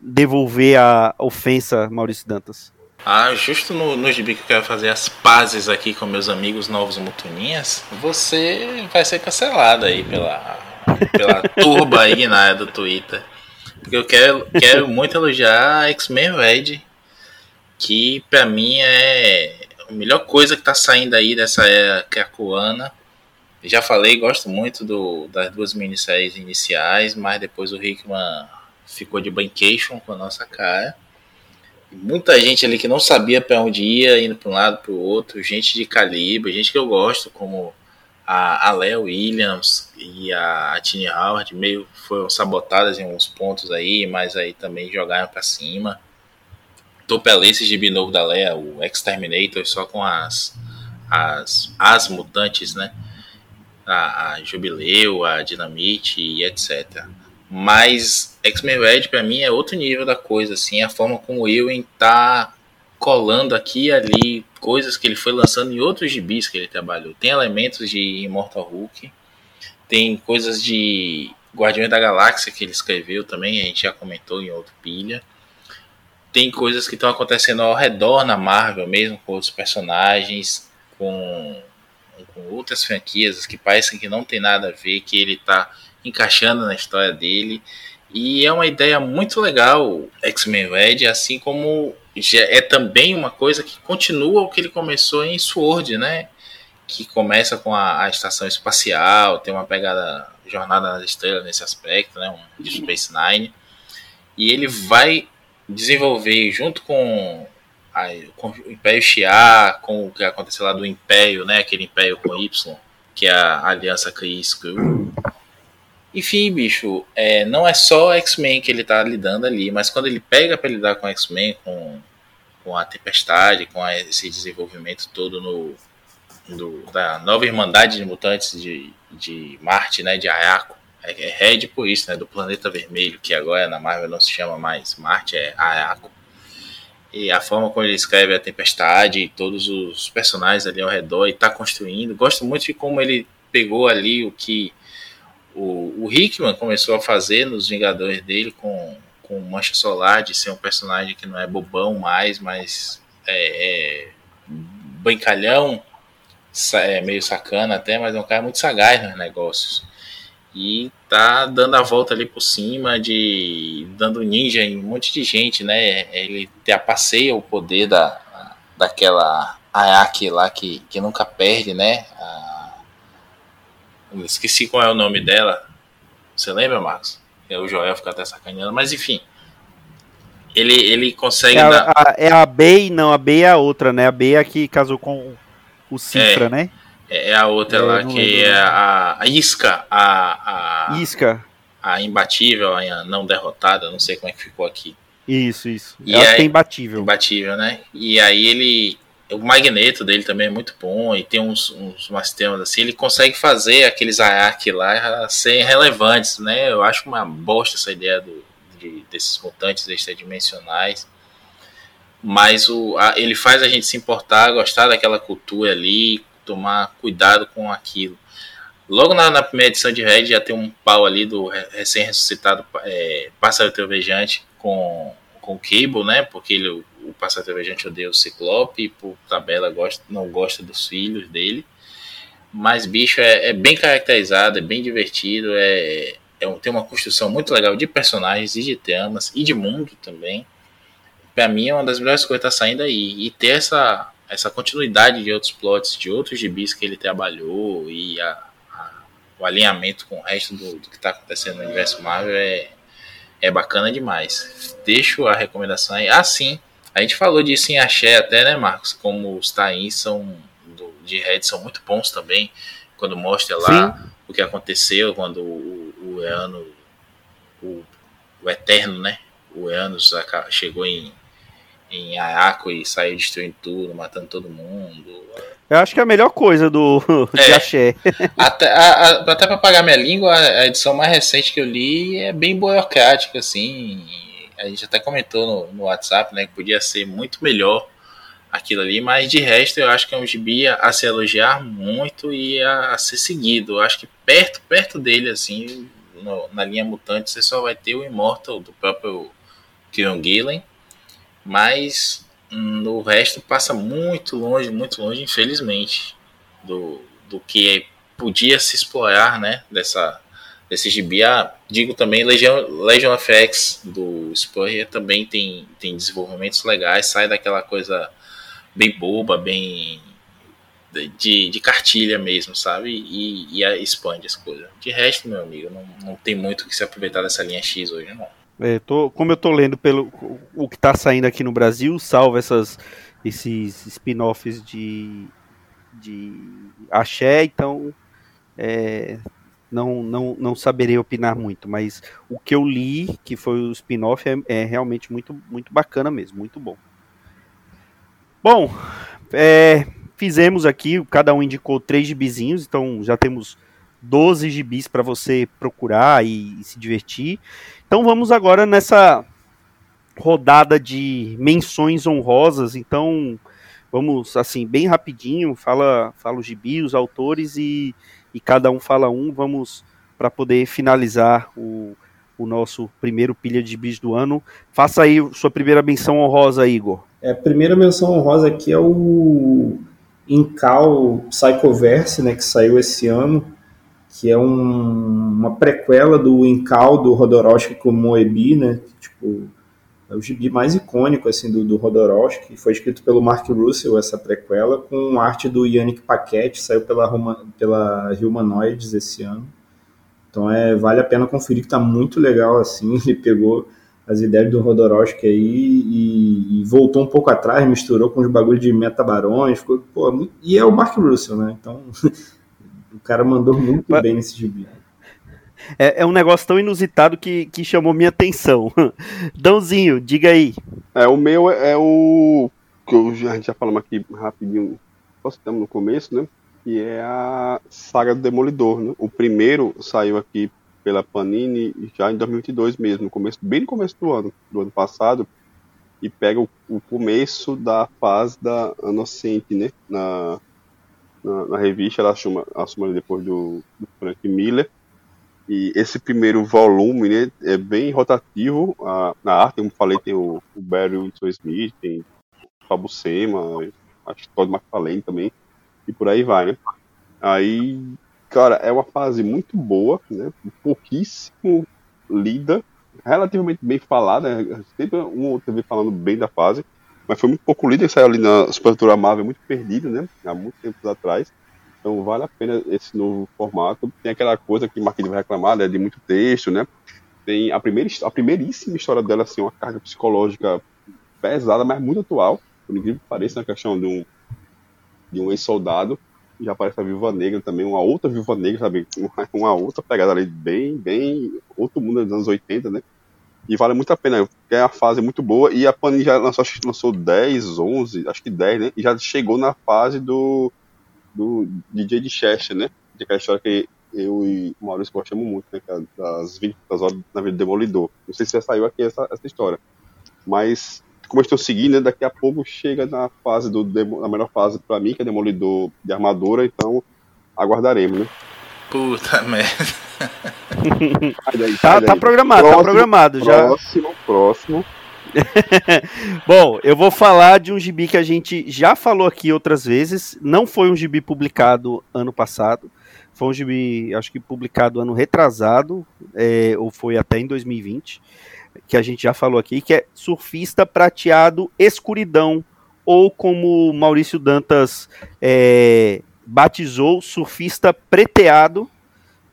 devolver a ofensa, Maurício Dantas. Ah, justo no, no gibi que eu quero fazer as pazes aqui com meus amigos novos mutuninhas, você vai ser cancelado aí pela, pela *laughs* turba aí na área do Twitter. Porque eu quero, quero muito elogiar a X-Men Red, que pra mim é a melhor coisa que tá saindo aí dessa era krakoana. Já falei, gosto muito do, das duas minisséries iniciais, mas depois o Hickman ficou de bancation com a nossa cara. Muita gente ali que não sabia para onde ia, indo para um lado para o outro, gente de calibre, gente que eu gosto, como a, a Léa Williams e a Tini Howard, meio foram sabotadas em alguns pontos aí, mas aí também jogaram para cima. Tô pela esse gibi novo da Léa, o Exterminator, só com as, as, as mutantes, né? A, a Jubileu, a Dinamite e etc. Mas X-Men Red pra mim é outro nível da coisa, assim, a forma como o Ewan tá colando aqui e ali coisas que ele foi lançando em outros gibis que ele trabalhou. Tem elementos de Immortal Hulk, tem coisas de Guardiões da Galáxia que ele escreveu também, a gente já comentou em outro pilha. Tem coisas que estão acontecendo ao redor na Marvel mesmo, com outros personagens, com, com outras franquias que parecem que não tem nada a ver, que ele tá encaixando na história dele. E é uma ideia muito legal, X-Men Red, assim como é também uma coisa que continua o que ele começou em Sword, né? Que começa com a, a estação espacial, tem uma pegada jornada nas estrelas nesse aspecto, né? Um de Space Nine. E ele vai desenvolver junto com, a, com o Império Shi'ar, com o que aconteceu lá do Império, né? Aquele Império com Y, que é a Aliança Kree-Skrull. Enfim, bicho, é, não é só X-Men que ele tá lidando ali, mas quando ele pega para lidar com X-Men, com, com a Tempestade, com a, esse desenvolvimento todo no, da nova Irmandade de Mutantes de, de Marte, né, de Ayako, é, é Red por isso, né, do Planeta Vermelho, que agora na Marvel não se chama mais Marte, é Ayako. E a forma como ele escreve a Tempestade e todos os personagens ali ao redor e tá construindo. Gosto muito de como ele pegou ali o que o, o Hickman começou a fazer nos Vingadores dele com, com Mancha Solar, de ser um personagem que não é bobão mais, mas é, é brincalhão, é meio sacana até, mas é um cara muito sagaz nos negócios. E tá dando a volta ali por cima, de dando ninja em um monte de gente, né? Ele te passeia o poder da, daquela Ayaki lá que, que nunca perde, né? A... Esqueci qual é o nome dela. Você lembra, Marcos? É o Joel fica até sacaneando, mas enfim. Ele, ele consegue. É a, dar... a, é a Bey, não, a Bey é a outra, né? A Bey é a que casou com o Cifra, É. né? É a outra É, lá, que lembro. é a, a Isca, a, a, Isca. a imbatível, a não derrotada, não sei como é que ficou aqui. Isso, isso. E Ela aí- tem imbatível. Imbatível, né? E aí ele. O magneto dele também é muito bom e tem uns, uns umas temas assim. Ele consegue fazer aqueles Ayaki lá serem relevantes, né? Eu acho uma bosta essa ideia do, de- desses mutantes extradimensionais. Mas o, a- ele faz a gente se importar, gostar daquela cultura ali, tomar cuidado com aquilo. Logo na, na primeira edição de Red já tem um pau ali do re- recém-ressuscitado é, Pássaro Trovejante com, com o Cable, né? Porque ele, o, Pássaro Trovejante odeia o Ciclope por tabela gosta, não gosta dos filhos dele. Mas, bicho, é, é bem caracterizado, é bem divertido, é, é um- tem uma construção muito legal de personagens e de temas e de mundo também. Pra mim é uma das melhores coisas que tá saindo aí. E ter essa, essa continuidade de outros plots, de outros gibis que ele trabalhou e a, a- o alinhamento com o resto do, do que tá acontecendo no universo Marvel é, é bacana demais. Deixo a recomendação aí. Ah, sim, a gente falou disso em Axé até, né, Marcos? Como os tains são do, de Red são muito bons também. Quando mostra lá o que aconteceu quando o, o Eano, o, o Eterno, né? O Eanos aca- chegou em, em Ayako e saiu destruindo tudo, matando todo mundo. Eu acho que é a melhor coisa do de É. Axé. *laughs* Até, a- até pra pagar minha língua, a edição mais recente que eu li é bem burocrática, assim. A gente até comentou no, no WhatsApp, né, que podia ser muito melhor aquilo ali, mas de resto eu acho que é um gibi a, a se elogiar muito e a, a ser seguido. Eu acho que perto, perto dele, assim, no- na linha mutante, você só vai ter o Immortal do próprio Kieron Gillen, mas no resto passa muito longe, muito longe, infelizmente, do, do que podia se explorar, né, dessa desse gibi. Ah, digo também Legion, Legion of X do Spurrier também tem, tem desenvolvimentos legais, sai daquela coisa bem boba, bem de, de cartilha mesmo, sabe? E, e expande as coisas. De resto, meu amigo, não, não tem muito que se aproveitar dessa linha X hoje, não. É, tô- como eu tô lendo pelo o que tá saindo aqui no Brasil, salvo essas, esses spin-offs de, de Axé, então é, não, não, não saberei opinar muito, mas o que eu li, que foi o spin-off, é, é realmente muito, muito bacana mesmo, muito bom. Bom, é, fizemos aqui, cada um indicou três gibizinhos, então já temos 12 gibis para você procurar e, e se divertir. Então vamos agora nessa rodada de menções honrosas. Então vamos assim bem rapidinho, fala, fala o gibi, os autores e, e cada um fala um. Vamos para poder finalizar o, o nosso primeiro pilha de gibis do ano. Faça aí sua primeira menção honrosa, Igor. É, a primeira menção honrosa aqui é o Incal Psychoverse, né, que saiu esse ano, que é um- uma prequela do Incal do Rodorowski com Moebi, né, tipo, é o gibi mais icônico assim do, do Rodorowski, foi escrito pelo Mark Russell essa prequela com arte do Yannick Paquette, saiu pela Roma, pela Humanoids esse ano. Então é vale a pena conferir que tá muito legal assim, *laughs* ele pegou as ideias do Rodorowski aí e, e voltou um pouco atrás, misturou com os bagulhos de metabarões, ficou, pô, e é o Mark Russell, né? Então *laughs* o cara mandou muito bem nesse gibi. É, é um negócio tão inusitado que, que chamou minha atenção. *laughs* Dãozinho, diga aí. É, o meu é, é o. que eu a gente já falamos aqui rapidinho, só citamos no começo, né? Que é a saga do Demolidor, né? O primeiro saiu aqui pela Panini já em 2022 mesmo, no começo, bem no começo do ano, do ano passado, e pega o, o começo da fase da Inocente, né? Na, na, na revista, ela assume, assume depois do, do Frank Miller. E esse primeiro volume né, é bem rotativo. A, na arte, como falei, tem o, o Barry Winston Smith, tem o Fabo Sema, acho que Todd McFarlane também. e por aí vai, né? Aí, cara, é uma fase muito boa, né? Pouquíssimo lida, relativamente bem falada, sempre um ou outro falando bem da fase, mas foi muito pouco lida, saiu ali na Supertura Marvel muito perdida, né? Há muito tempo atrás. Então vale a pena esse novo formato. Tem aquela coisa que Marquinhos vai reclamar, né? De muito texto, né? Tem a, primeira, a primeiríssima história dela, assim, uma carga psicológica pesada, mas muito atual. Por incrível que pareça, na questão de um, de um ex-soldado. Já aparece a Viúva Negra também, uma outra Viúva Negra, sabe? Uma, *laughs* uma outra pegada ali, bem, bem. Outro mundo dos anos 80, né? E vale muito a pena, é uma fase muito boa. E a Panini já lançou, lançou 10, 11, acho que 10, né? E já chegou na fase do, do DJ de Chester, né? De aquela história que eu e o Maurício gostamos muito, né? Das 20 horas na vida do Demolidor. Não sei se já saiu aqui essa, essa história. Mas, como eu estou seguindo, né? Daqui a pouco chega na fase do. Na melhor fase para mim, que é Demolidor de armadura, então aguardaremos, né? Puta *laughs* merda. tá, tá programado, próximo, tá programado já. Próximo, próximo. *laughs* Bom, eu vou falar de um gibi que a gente já falou aqui outras vezes. Não foi um gibi publicado ano passado. Foi um gibi, acho que publicado ano retrasado, é, ou foi até em 2020, que a gente já falou aqui, que é Surfista Prateado Escuridão, ou como Maurício Dantas é, batizou, Surfista Preteado,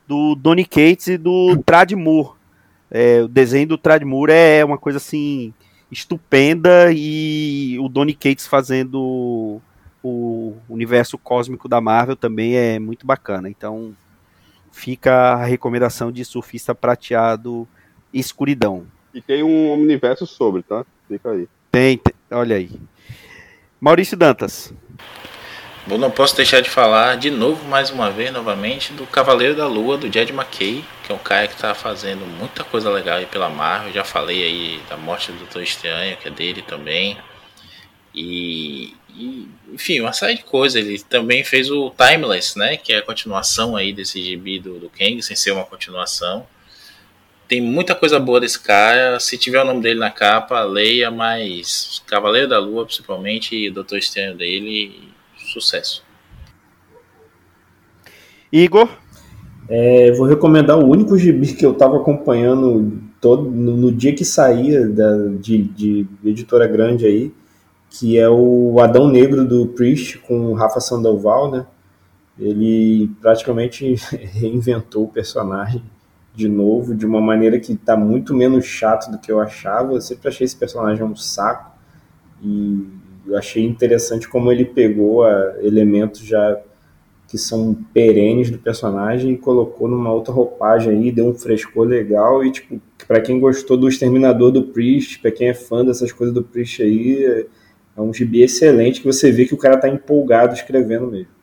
do Donny Cates e do Tradmur. É, o desenho do Tradmur é uma coisa assim estupenda e o Donny Cates fazendo o universo cósmico da Marvel também é muito bacana. Então fica a recomendação de Surfista Prateado Escuridão. E tem um universo sobre, tá? Fica aí. Tem, tem olha aí. Maurício Dantas. Bom, não posso deixar de falar de novo, mais uma vez, novamente, do Cavaleiro da Lua, do Jed McKay, que é um cara que está fazendo muita coisa legal aí pela Marvel. Já falei aí da morte do Doutor Estranho, que é dele também. E, e, enfim, uma série de coisas. Ele também fez o Timeless, né? Que é a continuação aí desse gibi do, do Kang, sem ser uma continuação. Tem muita coisa boa desse cara. Se tiver o nome dele na capa, leia, mas Cavaleiro da Lua, principalmente, e o Doutor Estranho dele Sucesso. Igor? É, vou recomendar o único gibi que eu estava acompanhando todo no, no, dia que saía da, de, de, editora grande aí, que é o Adão Negro do Priest com o Rafa Sandoval, né? Ele praticamente *laughs* reinventou o personagem de novo, de uma maneira que está muito menos chato do que eu achava. Eu sempre achei esse personagem um saco. E eu achei interessante como ele pegou a, elementos já que são perenes do personagem e colocou numa outra roupagem aí, deu um frescor legal e tipo, para quem gostou do Exterminador do Priest, para quem é fã dessas coisas do Priest aí, é, é um gibi excelente que você vê que o cara tá empolgado escrevendo mesmo.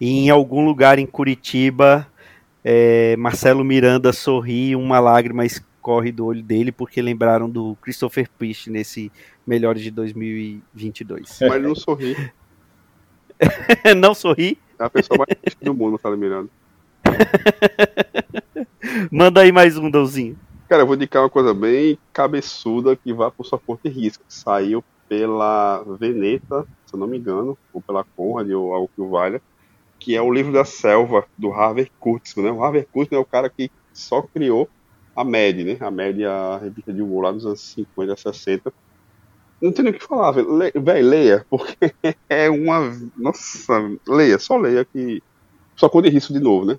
E em algum lugar em Curitiba, é, Marcelo Miranda sorri, uma lágrima escorre do olho dele porque lembraram do Christopher Priest nesse melhores de 2022. *laughs* Mas não sorri. *laughs* não sorri? É a pessoa mais triste do mundo, Fala Miranda. *laughs* Manda aí mais um, Dãozinho. Cara, eu vou indicar uma coisa bem cabeçuda que vai por suporte e risco. Saiu pela Veneta, se eu não me engano, ou pela Conrad, ou algo que o valha, que é o livro da selva, do Harvey Kurtzman. Né? O Harvey Kurtzman é o cara que só criou a MED, né? A é a revista de humor lá dos anos 50, 60, não tem nem o que falar, velho. Le, leia, porque *laughs* é uma. Nossa, leia, só leia que. Só corre risco de novo, né?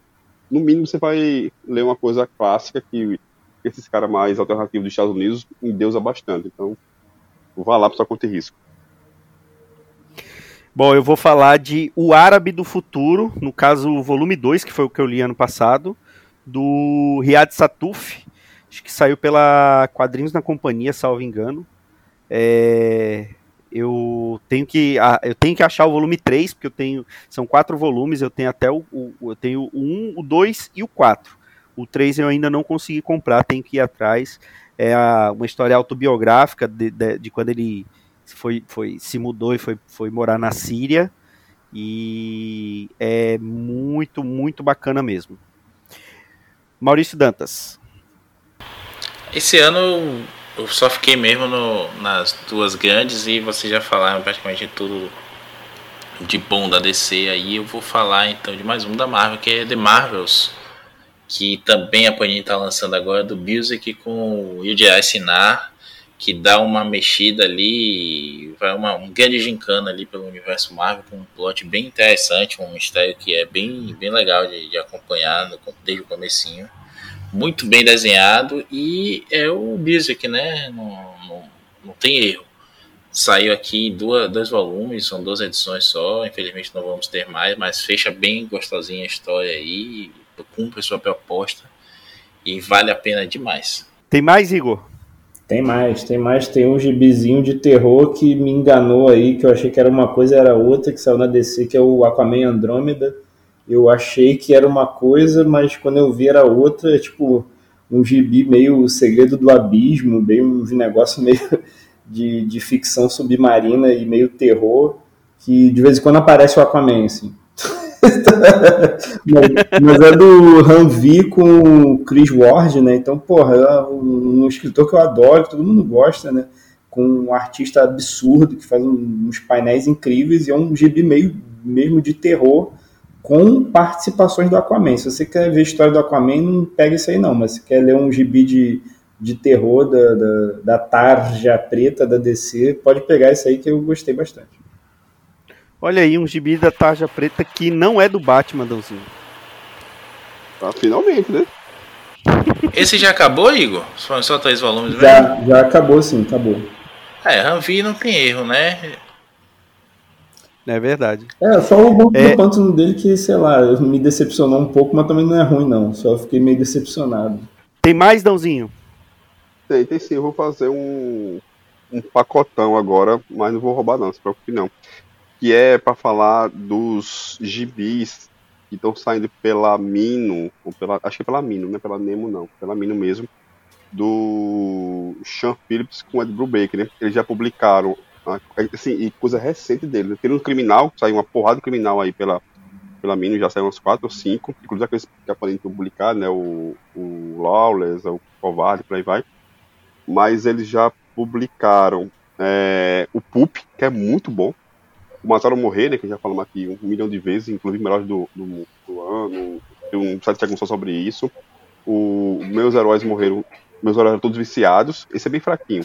No mínimo você vai ler uma coisa clássica que esses caras mais alternativos dos Estados Unidos endeusa bastante. Então, vá lá para conter risco. Bom, eu vou falar de O Árabe do Futuro, no caso o volume 2, que foi o que eu li ano passado, do Riad Satuf, acho que saiu pela Quadrinhos na Companhia, salvo engano. É, eu tenho que eu tenho que achar o volume 3, porque eu tenho são quatro volumes, eu tenho até o, o eu tenho o 1, o 2 e o 4. O 3 eu ainda não consegui comprar, tenho que ir atrás. É a, uma história autobiográfica de, de, de, quando ele foi, foi se mudou e foi, foi morar na Síria. E é muito, muito bacana mesmo. Maurício Dantas. Esse ano eu só fiquei mesmo no, nas duas grandes e vocês já falaram praticamente tudo de bom da DC aí, eu vou falar então de mais um da Marvel, que é The Marvels, que também a Panini está lançando agora, do Music com o Yuji Sinar, que dá uma mexida ali, vai uma, um grande gincana ali pelo universo Marvel, com um plot bem interessante, um mistério que é bem, bem legal de, de acompanhar no, desde o comecinho. Muito bem desenhado e é o Music, né? Não, não, não tem erro Saiu aqui duas, dois volumes, são duas edições só. Infelizmente não vamos ter mais, mas fecha bem gostosinha a história aí, cumpre sua proposta e vale a pena demais. Tem mais, Igor? Tem mais, tem mais. Tem um gibizinho de terror que me enganou aí, que eu achei que era uma coisa era outra, que saiu na DC, que é o Aquaman Andrômeda. Eu achei que era uma coisa, mas quando eu vi era outra, é tipo um gibi meio o segredo do abismo, bem um negócio *laughs* meio de, de ficção submarina e meio terror, que de vez em quando aparece o Aquaman, assim. *laughs* mas, mas, é do Hanvi com o Chris Ward, né? Então, porra, é um, escritor que eu adoro, que todo mundo gosta, né? Com um artista absurdo que faz uns painéis incríveis e é um gibi meio mesmo de terror com participações do Aquaman. Se você quer ver a história do Aquaman, não pega isso aí não, mas se quer ler um gibi de de terror da, da, da tarja preta da DC, pode pegar isso aí que eu gostei bastante. Olha aí, um gibi da tarja preta que não é do Batman, Dãozinho. Ah, finalmente, né? *laughs* Esse já acabou, Igor? Só, só três volumes já, mesmo? Já acabou, sim, acabou. É, Ranvi não tem erro, né? É verdade. É, só o bom é... pântano dele que, sei lá, me decepcionou um pouco, mas também não é ruim, não. Só fiquei meio decepcionado. Tem mais, Dãozinho? Tem, tem sim. Eu vou fazer um, um pacotão agora, mas não vou roubar não, se preocupe não. Que é para falar dos gibis que estão saindo pela Mino, ou pela, acho que é pela Mino, não é pela Nemo não, pela Mino mesmo, do Sean Phillips com Ed Brubaker, né? Eles já publicaram, assim, e coisa recente dele, né? Tem um criminal, saiu uma porrada de criminal aí pela, pela Mino, já saiu umas quatro ou cinco, inclusive aqueles que podem publicar, né? O, o Lawless, o Covarde, por aí vai mas eles já publicaram é, o Poop, que é muito bom. O Mataram Morrer, né, que já falamos aqui um milhão de vezes, inclusive melhor do, do, do ano. Tem um site que só sobre isso. O Meus Heróis Morreram, Meus Heróis eram todos viciados. Esse é bem fraquinho.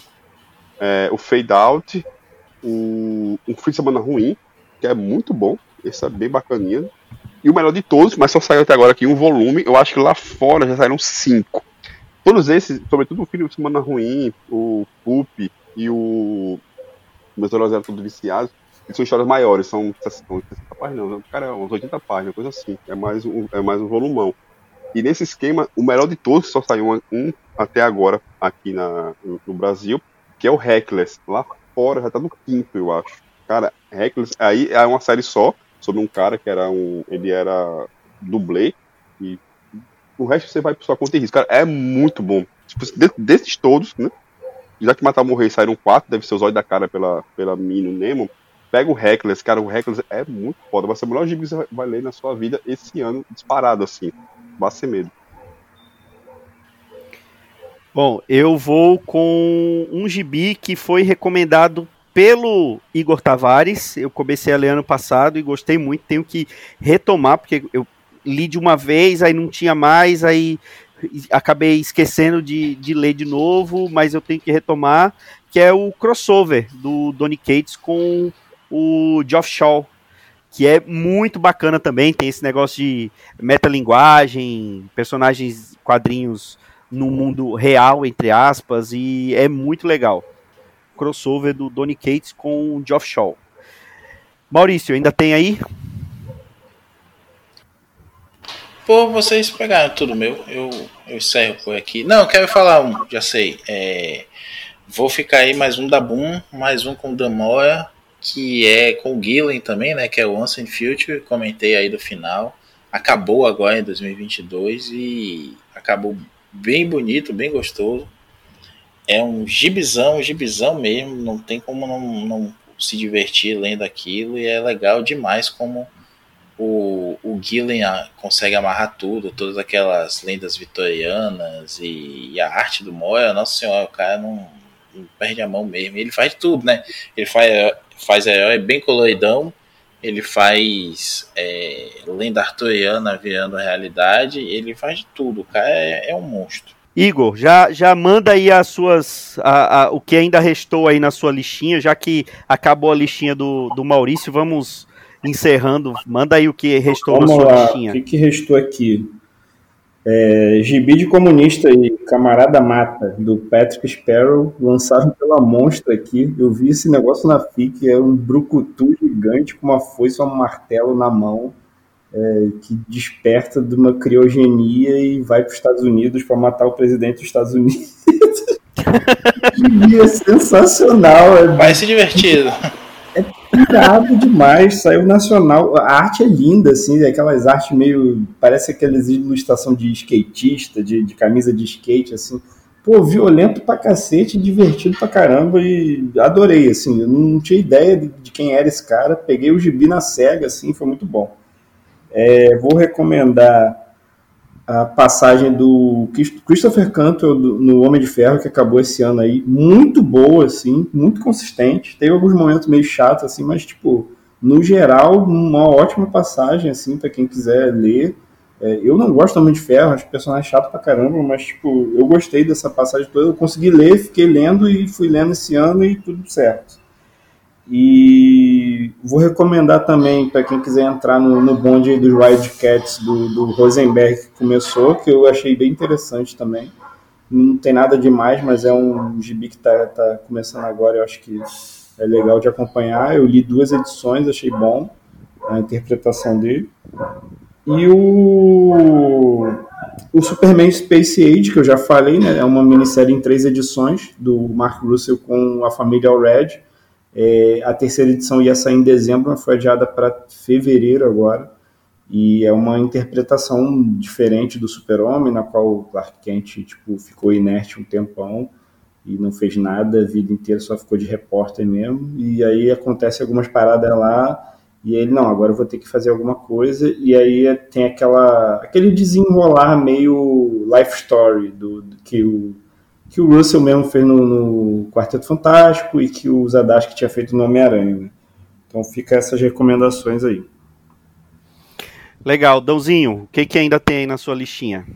É, o Fade Out, o, um Fim de Semana Ruim, que é muito bom. Esse é bem bacaninha. E o melhor de todos, mas só saiu até agora aqui um volume. Eu acho que lá fora já saíram cinco. Todos esses, sobretudo o Filho de Semana Ruim, o Pup e o Meus Heróis eram todos viciados, são histórias maiores, são 60 páginas, não, cara, uns 80 páginas, coisa assim. É mais um, é mais um volumão. E nesse esquema, o melhor de todos, só saiu um, até agora aqui na, no, no, Brasil, que é o Reckless. Lá fora já tá no quinto, eu acho. Cara, Reckless, aí é uma série só, sobre um cara que era um. Ele era dublê e o resto você vai por sua conta e risco. Cara, é muito bom. Tipo, desses todos, né? Já que Matar Morrer saíram quatro, deve ser os olhos da cara pela, pela Mino Nemo. Pega o Reckless, cara, o Reckless é muito foda. Vai ser o melhor gibi que você vai ler na sua vida esse ano, disparado assim. Vai ser medo. Bom, eu vou com um gibi que foi recomendado pelo Igor Tavares. Eu comecei a ler ano passado e gostei muito. Tenho que retomar, porque eu li de uma vez, aí não tinha mais, aí acabei esquecendo de, de ler de novo, mas eu tenho que retomar, que é o crossover do Donny Cates com o Geoff Shaw, que é muito bacana também, tem esse negócio de metalinguagem, personagens, quadrinhos no mundo real, entre aspas, e é muito legal. Crossover do Donny Cates com o Geoff Shaw. Maurício, ainda tem aí? Pô, vocês pegaram tudo meu. Eu, eu encerro por aqui. Não, quero falar um, já sei. É, vou ficar aí mais um da Boom, mais um com Damora, que é com o Gillen também, né? Que é o Once in Future. Comentei aí do final. Acabou agora em 2022 e acabou bem bonito, bem gostoso. É um gibizão, um gibizão mesmo. Não tem como não, não se divertir lendo aquilo e é legal demais como o, o Gillen consegue amarrar tudo, todas aquelas lendas vitorianas e, e a arte do Moya, nossa senhora, o cara não, não, perde a mão mesmo. Ele faz tudo, né? Ele faz, faz herói bem coloridão ele faz é, lenda arturiana virando realidade, ele faz de tudo, o cara é, é um monstro. Igor, já, já manda aí as suas. A, a, o que ainda restou aí na sua listinha, já que acabou a listinha do, do Maurício, vamos encerrando. Manda aí o que restou Vamos na sua lá. listinha. O que, que restou aqui? É, Gibi de Comunista e Camarada Mata, do Patrick Sparrow, lançado pela Monstra aqui. Eu vi esse negócio na FIC, é um brucutu gigante com uma foice e um martelo na mão, é, que desperta de uma criogenia e vai para os Estados Unidos para matar o presidente dos Estados Unidos. *laughs* Gibi é sensacional, é Vai ser divertido. Irado demais, saiu nacional. A arte é linda, assim, aquelas artes meio. Parece aquelas ilustração de skatista, de, de camisa de skate, assim. Pô, violento pra cacete, divertido pra caramba e adorei, assim. Eu não tinha ideia de, de quem era esse cara. Peguei o gibi na SEGA, assim, foi muito bom. É, vou recomendar a passagem do Christopher Cantwell no Homem de Ferro, que acabou esse ano aí, muito boa, assim, muito consistente. Teve alguns momentos meio chatos, assim, mas, tipo, no geral, uma ótima passagem, assim, para quem quiser ler. É, eu não gosto do Homem de Ferro, acho personagem chato pra caramba, mas, tipo, eu gostei dessa passagem toda. Eu consegui ler, fiquei lendo e fui lendo esse ano e tudo certo. E vou recomendar também para quem quiser entrar no, no bonde dos Wildcats do, do Rosenberg que começou, que eu achei bem interessante também. Não tem nada demais, mas é um gibi que está tá começando agora, eu acho que é legal de acompanhar. Eu li duas edições, achei bom a interpretação dele. E o, o Superman Space Age, que eu já falei, né, é uma minissérie em três edições do Mark Russell com a família Red é, a terceira edição ia sair em dezembro, mas foi adiada para fevereiro agora. E é uma interpretação diferente do Super-Homem, na qual o Clark Kent tipo, ficou inerte um tempão e não fez nada a vida inteira, só ficou de repórter mesmo. E aí acontece algumas paradas lá, e ele, não, agora eu vou ter que fazer alguma coisa. E aí tem aquela, aquele desenrolar meio life story do, do que o que o Russell mesmo fez no, no Quarteto Fantástico e que o Zadarsky tinha feito no Homem-Aranha. Né? Então fica essas recomendações aí. Legal, Dãozinho, o que, que ainda tem aí na sua listinha?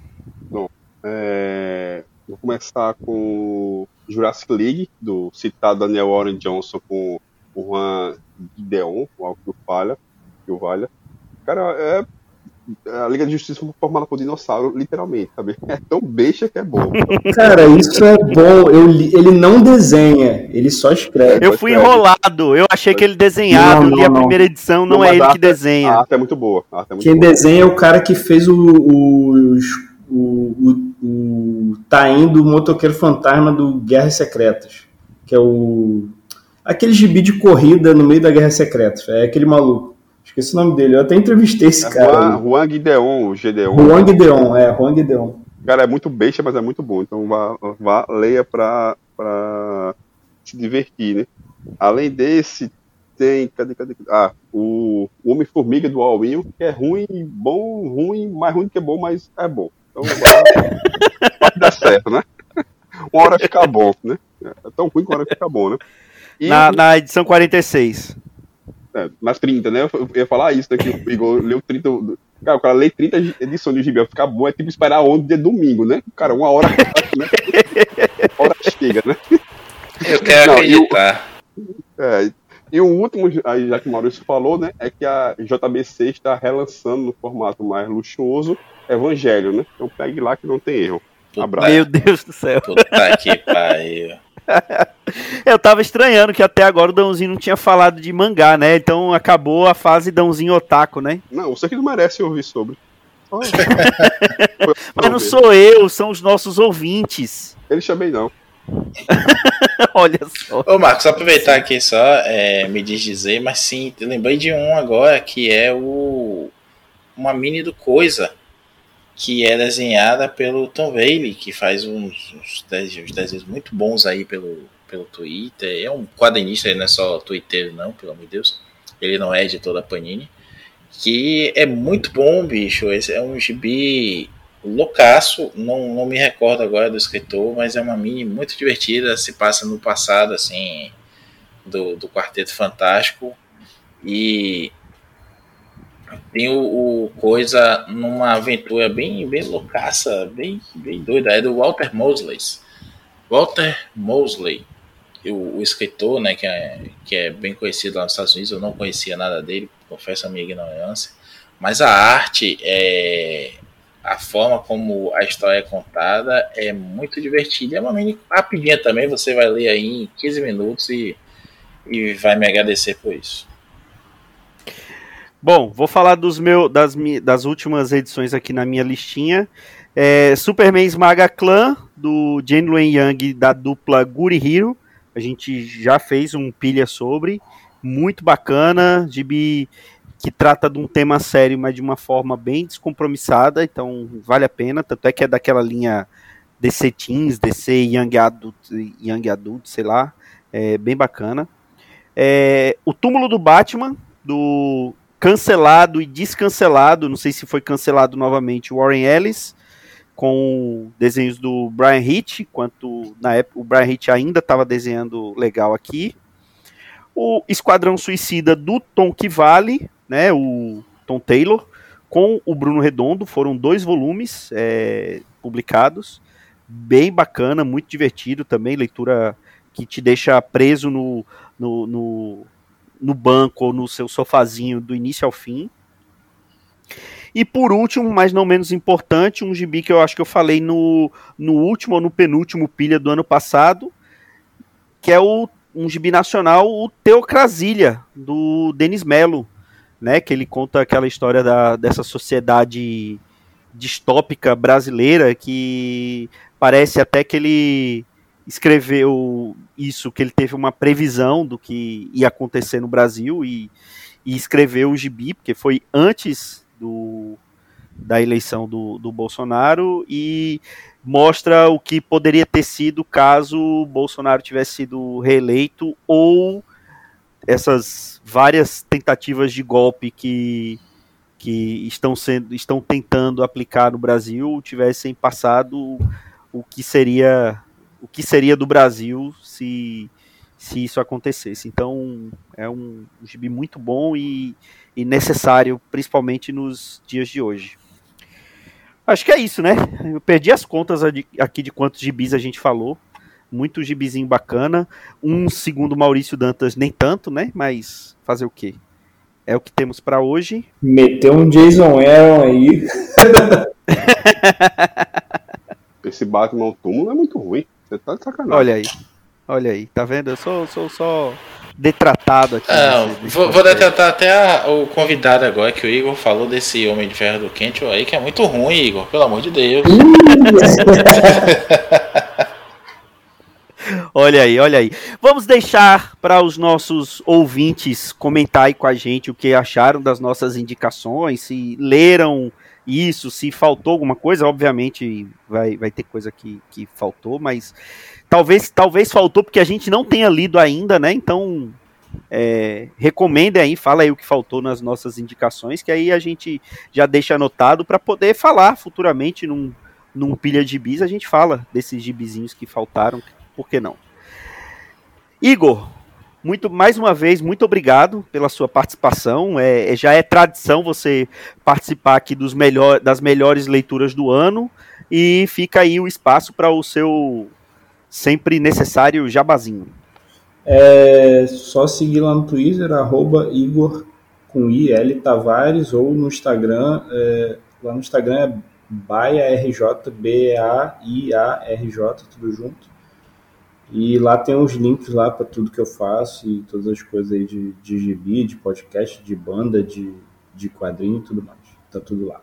Bom, é... vou começar com Jurassic League, do citado Daniel Warren Johnson com o Juan Deon, o algo que falha, que o valha. Cara, é a Liga de Justiça foi formada por dinossauro, literalmente, sabe? *laughs* É tão besta que é bom. Cara, isso é bom. Eu li, ele não desenha, ele só escreve. Eu fui enrolado, eu achei que ele desenhava, não, li a primeira edição, não, não é ele que desenha. A arte é muito boa. É muito Quem boa. desenha é o cara que fez o, o, o, o, o Taim do Motoqueiro Fantasma do Guerras Secretas, que é o... Aquele gibi de corrida no meio da Guerra Secretas, é aquele maluco. Esqueci o nome dele. Eu até entrevistei esse é cara. Juan, Juan Gideon, o Gedeon. Juan Gideon, é, Juan Gideon. Cara, é muito beixa, mas é muito bom. Então vá, vá leia pra, pra se divertir, né? Além desse, tem. Cadê, cadê? Ah, o, Homem-Formiga do Alwin, que é ruim, bom, ruim, mais ruim do que bom, mas é bom. Então *laughs* pode dar certo, né? Uma hora fica bom, né? É tão ruim que uma hora fica bom, né? E, na, na edição 46. É, nas 30, né? Eu ia falar isso, né? Que o Igor leu 30. Cara, o cara lê 30 edições de gibi, vai ficar bom, é tipo esperar onde dia domingo, né? Cara, uma hora, né? *laughs* Uma hora chega, né? Eu quero Não, acreditar. E o, é, e o último, aí, já que o Maurício falou, né? É que a JBC está relançando no formato mais luxuoso Evangelho, né? Então pegue lá que não tem erro. Abraço. Meu Deus do céu. Puta que pariu. *laughs* Eu tava estranhando que até agora o Dãozinho não tinha falado de mangá, né? Então acabou a fase Dãozinho Otaku, né? Não, você que não merece ouvir sobre. *laughs* Mas não sou eu, são os nossos ouvintes. Eles também não. *laughs* Olha só. Ô Marcos, só aproveitar aqui só, é, me diz dizer, mas sim, eu lembrei de um agora que é o uma mini do Coisa que é desenhada pelo Tom Bailey, que faz uns, uns, desenhos, uns desenhos muito bons aí pelo, pelo Twitter. É um quadrinista, ele não é só Twitter, não, pelo amor de Deus. Ele não é editor da Panini. Que é muito bom, bicho. Esse é um gibi loucaço. Não, não me recordo agora do escritor, mas é uma mini muito divertida. Se passa no passado, assim, do, do Quarteto Fantástico. E tem o, o, coisa numa aventura bem, bem loucaça, bem, bem doida. É do Walter Mosley. Walter Mosley, o, o, escritor, né, que é, que é bem conhecido lá nos Estados Unidos. Eu não conhecia nada dele, confesso a minha ignorância. Mas a arte, é, a forma como a história é contada é muito divertida. É uma mini rapidinha também, você vai ler aí em 15 minutos e, e vai me agradecer por isso. Bom, vou falar dos meu, das, das últimas edições aqui na minha listinha. É, Superman Esmaga Clã, do Luen Young, da dupla Guri Hero. A gente já fez um pilha sobre. Muito bacana. Gibi que trata de um tema sério, mas de uma forma bem descompromissada. Então, vale a pena. Tanto é que é daquela linha DC Teens, DC Young Adult, Young Adult sei lá. É bem bacana. É, o Túmulo do Batman, do cancelado e descancelado, não sei se foi cancelado novamente, Warren Ellis, com desenhos do Brian Hitch, enquanto na época o Brian Hitch ainda estava desenhando legal aqui. O Esquadrão Suicida do Tom Kivale, né, o Tom Taylor, com o Bruno Redondo, foram dois volumes é, publicados, bem bacana, muito divertido também, leitura que te deixa preso no, no, no no banco ou no seu sofazinho do início ao fim. E por último, mas não menos importante, um gibi que eu acho que eu falei no, no último ou no penúltimo pilha do ano passado, que é o, um gibi nacional, o Teocrasilha, do Denis Melo, né, que ele conta aquela história da, dessa sociedade distópica brasileira que parece até que ele escreveu isso, que ele teve uma previsão do que ia acontecer no Brasil e, e escreveu o gibi, porque foi antes do, da eleição do, do Bolsonaro e mostra o que poderia ter sido caso Bolsonaro tivesse sido reeleito ou essas várias tentativas de golpe que, que estão sendo estão tentando aplicar no Brasil tivessem passado o que seria o que seria do Brasil se, se isso acontecesse. Então é um, um gibi muito bom e, e necessário, principalmente nos dias de hoje. Acho que é isso, né? Eu perdi as contas aqui de quantos gibis a gente falou. Muito gibizinho bacana. Um segundo Maurício Dantas, nem tanto, né? Mas fazer o quê? É o que temos para hoje. Meteu um Jason Aaron aí. *laughs* Esse Batman túmulo é muito ruim. Você tá de sacanagem. Olha aí. Olha aí, tá vendo? Eu sou, sou só detratado aqui. Não, nesse, nesse vou, vou, detratar até a, o convidado agora que o Igor falou desse Homem de Ferro do Quente aí, que é muito ruim, Igor, pelo amor de Deus. *laughs* olha aí, olha aí. Vamos deixar para os nossos ouvintes comentar aí com a gente o que acharam das nossas indicações, se leram isso, se faltou alguma coisa, obviamente vai, vai ter coisa que, que faltou, mas talvez, talvez faltou porque a gente não tenha lido ainda, né? Então é, recomenda aí, fala aí o que faltou nas nossas indicações, que aí a gente já deixa anotado para poder falar futuramente num, num pilha de bis, a gente fala desses gibizinhos que faltaram, por que não? Igor, muito mais uma vez, muito obrigado pela sua participação. É, é, já é tradição você participar aqui dos melhor, das melhores leituras do ano e fica aí o espaço para o seu sempre necessário jabazinho. É só seguir lá no Twitter, arroba Igor com IL Tavares, ou no Instagram, é, lá no Instagram é BaiaRJ, B-A-I-A-R-J, tudo junto. E lá tem os links lá para tudo que eu faço e todas as coisas aí de, de gibi, de podcast, de banda, de, de quadrinho e tudo mais. Tá tudo lá.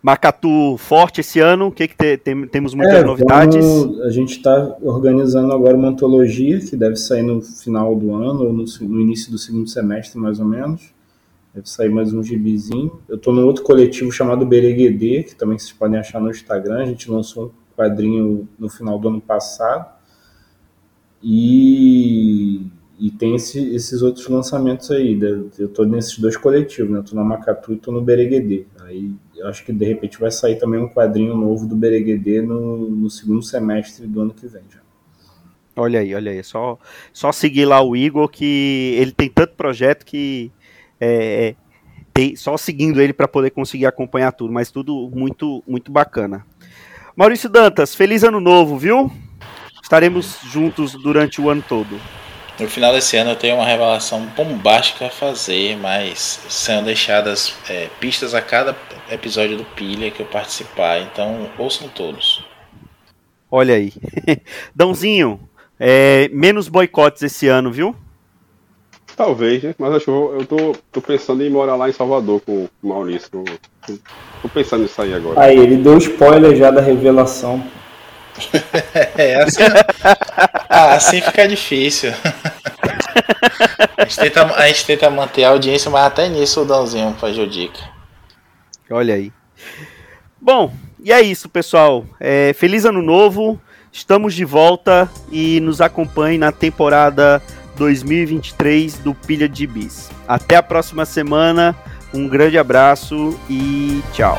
Macatu forte esse ano, o que, que te, tem, temos muitas é, novidades? Vamos, a gente está organizando agora uma antologia que deve sair no final do ano, ou no, no, início do segundo semestre, mais ou menos. Deve sair mais um gibizinho. Eu estou num outro coletivo chamado Bereguedê, que também vocês podem achar no Instagram. A gente lançou um quadrinho no final do ano passado. E, e tem esse, esses outros lançamentos aí. Eu estou nesses dois coletivos, né? Tô na Macatu e estou no Bereguedê. Aí acho que de repente vai sair também um quadrinho novo do Bereguedê no, no segundo semestre do ano que vem já. Olha aí, olha aí. Só, só seguir lá o Igor que ele tem tanto projeto que é, tem, só seguindo ele para poder conseguir acompanhar tudo, mas tudo muito, muito bacana. Maurício Dantas, feliz ano novo, viu? Estaremos juntos durante o ano todo. No final desse ano eu tenho uma revelação bombástica a fazer, mas são deixadas é, pistas a cada episódio do Pilha que eu participar, então ouçam todos. Olha aí. *laughs* Dãozinho, é, menos boicotes esse ano, viu? Talvez, né? Mas acho que eu, eu tô, tô pensando em morar lá em Salvador com o Maurício. Tô, tô pensando nisso aí agora. Aí, ele deu spoiler já da revelação. *laughs* é, assim, ah, assim fica difícil. a, gente tenta, a gente tenta manter a audiência, mas até nisso o Dãozinho faz dica. Olha aí. Bom, e é isso, pessoal. É, feliz ano novo. Estamos de volta e nos acompanhe na temporada 2023 do Pilha de Bis. Até a próxima semana. Um grande abraço e tchau.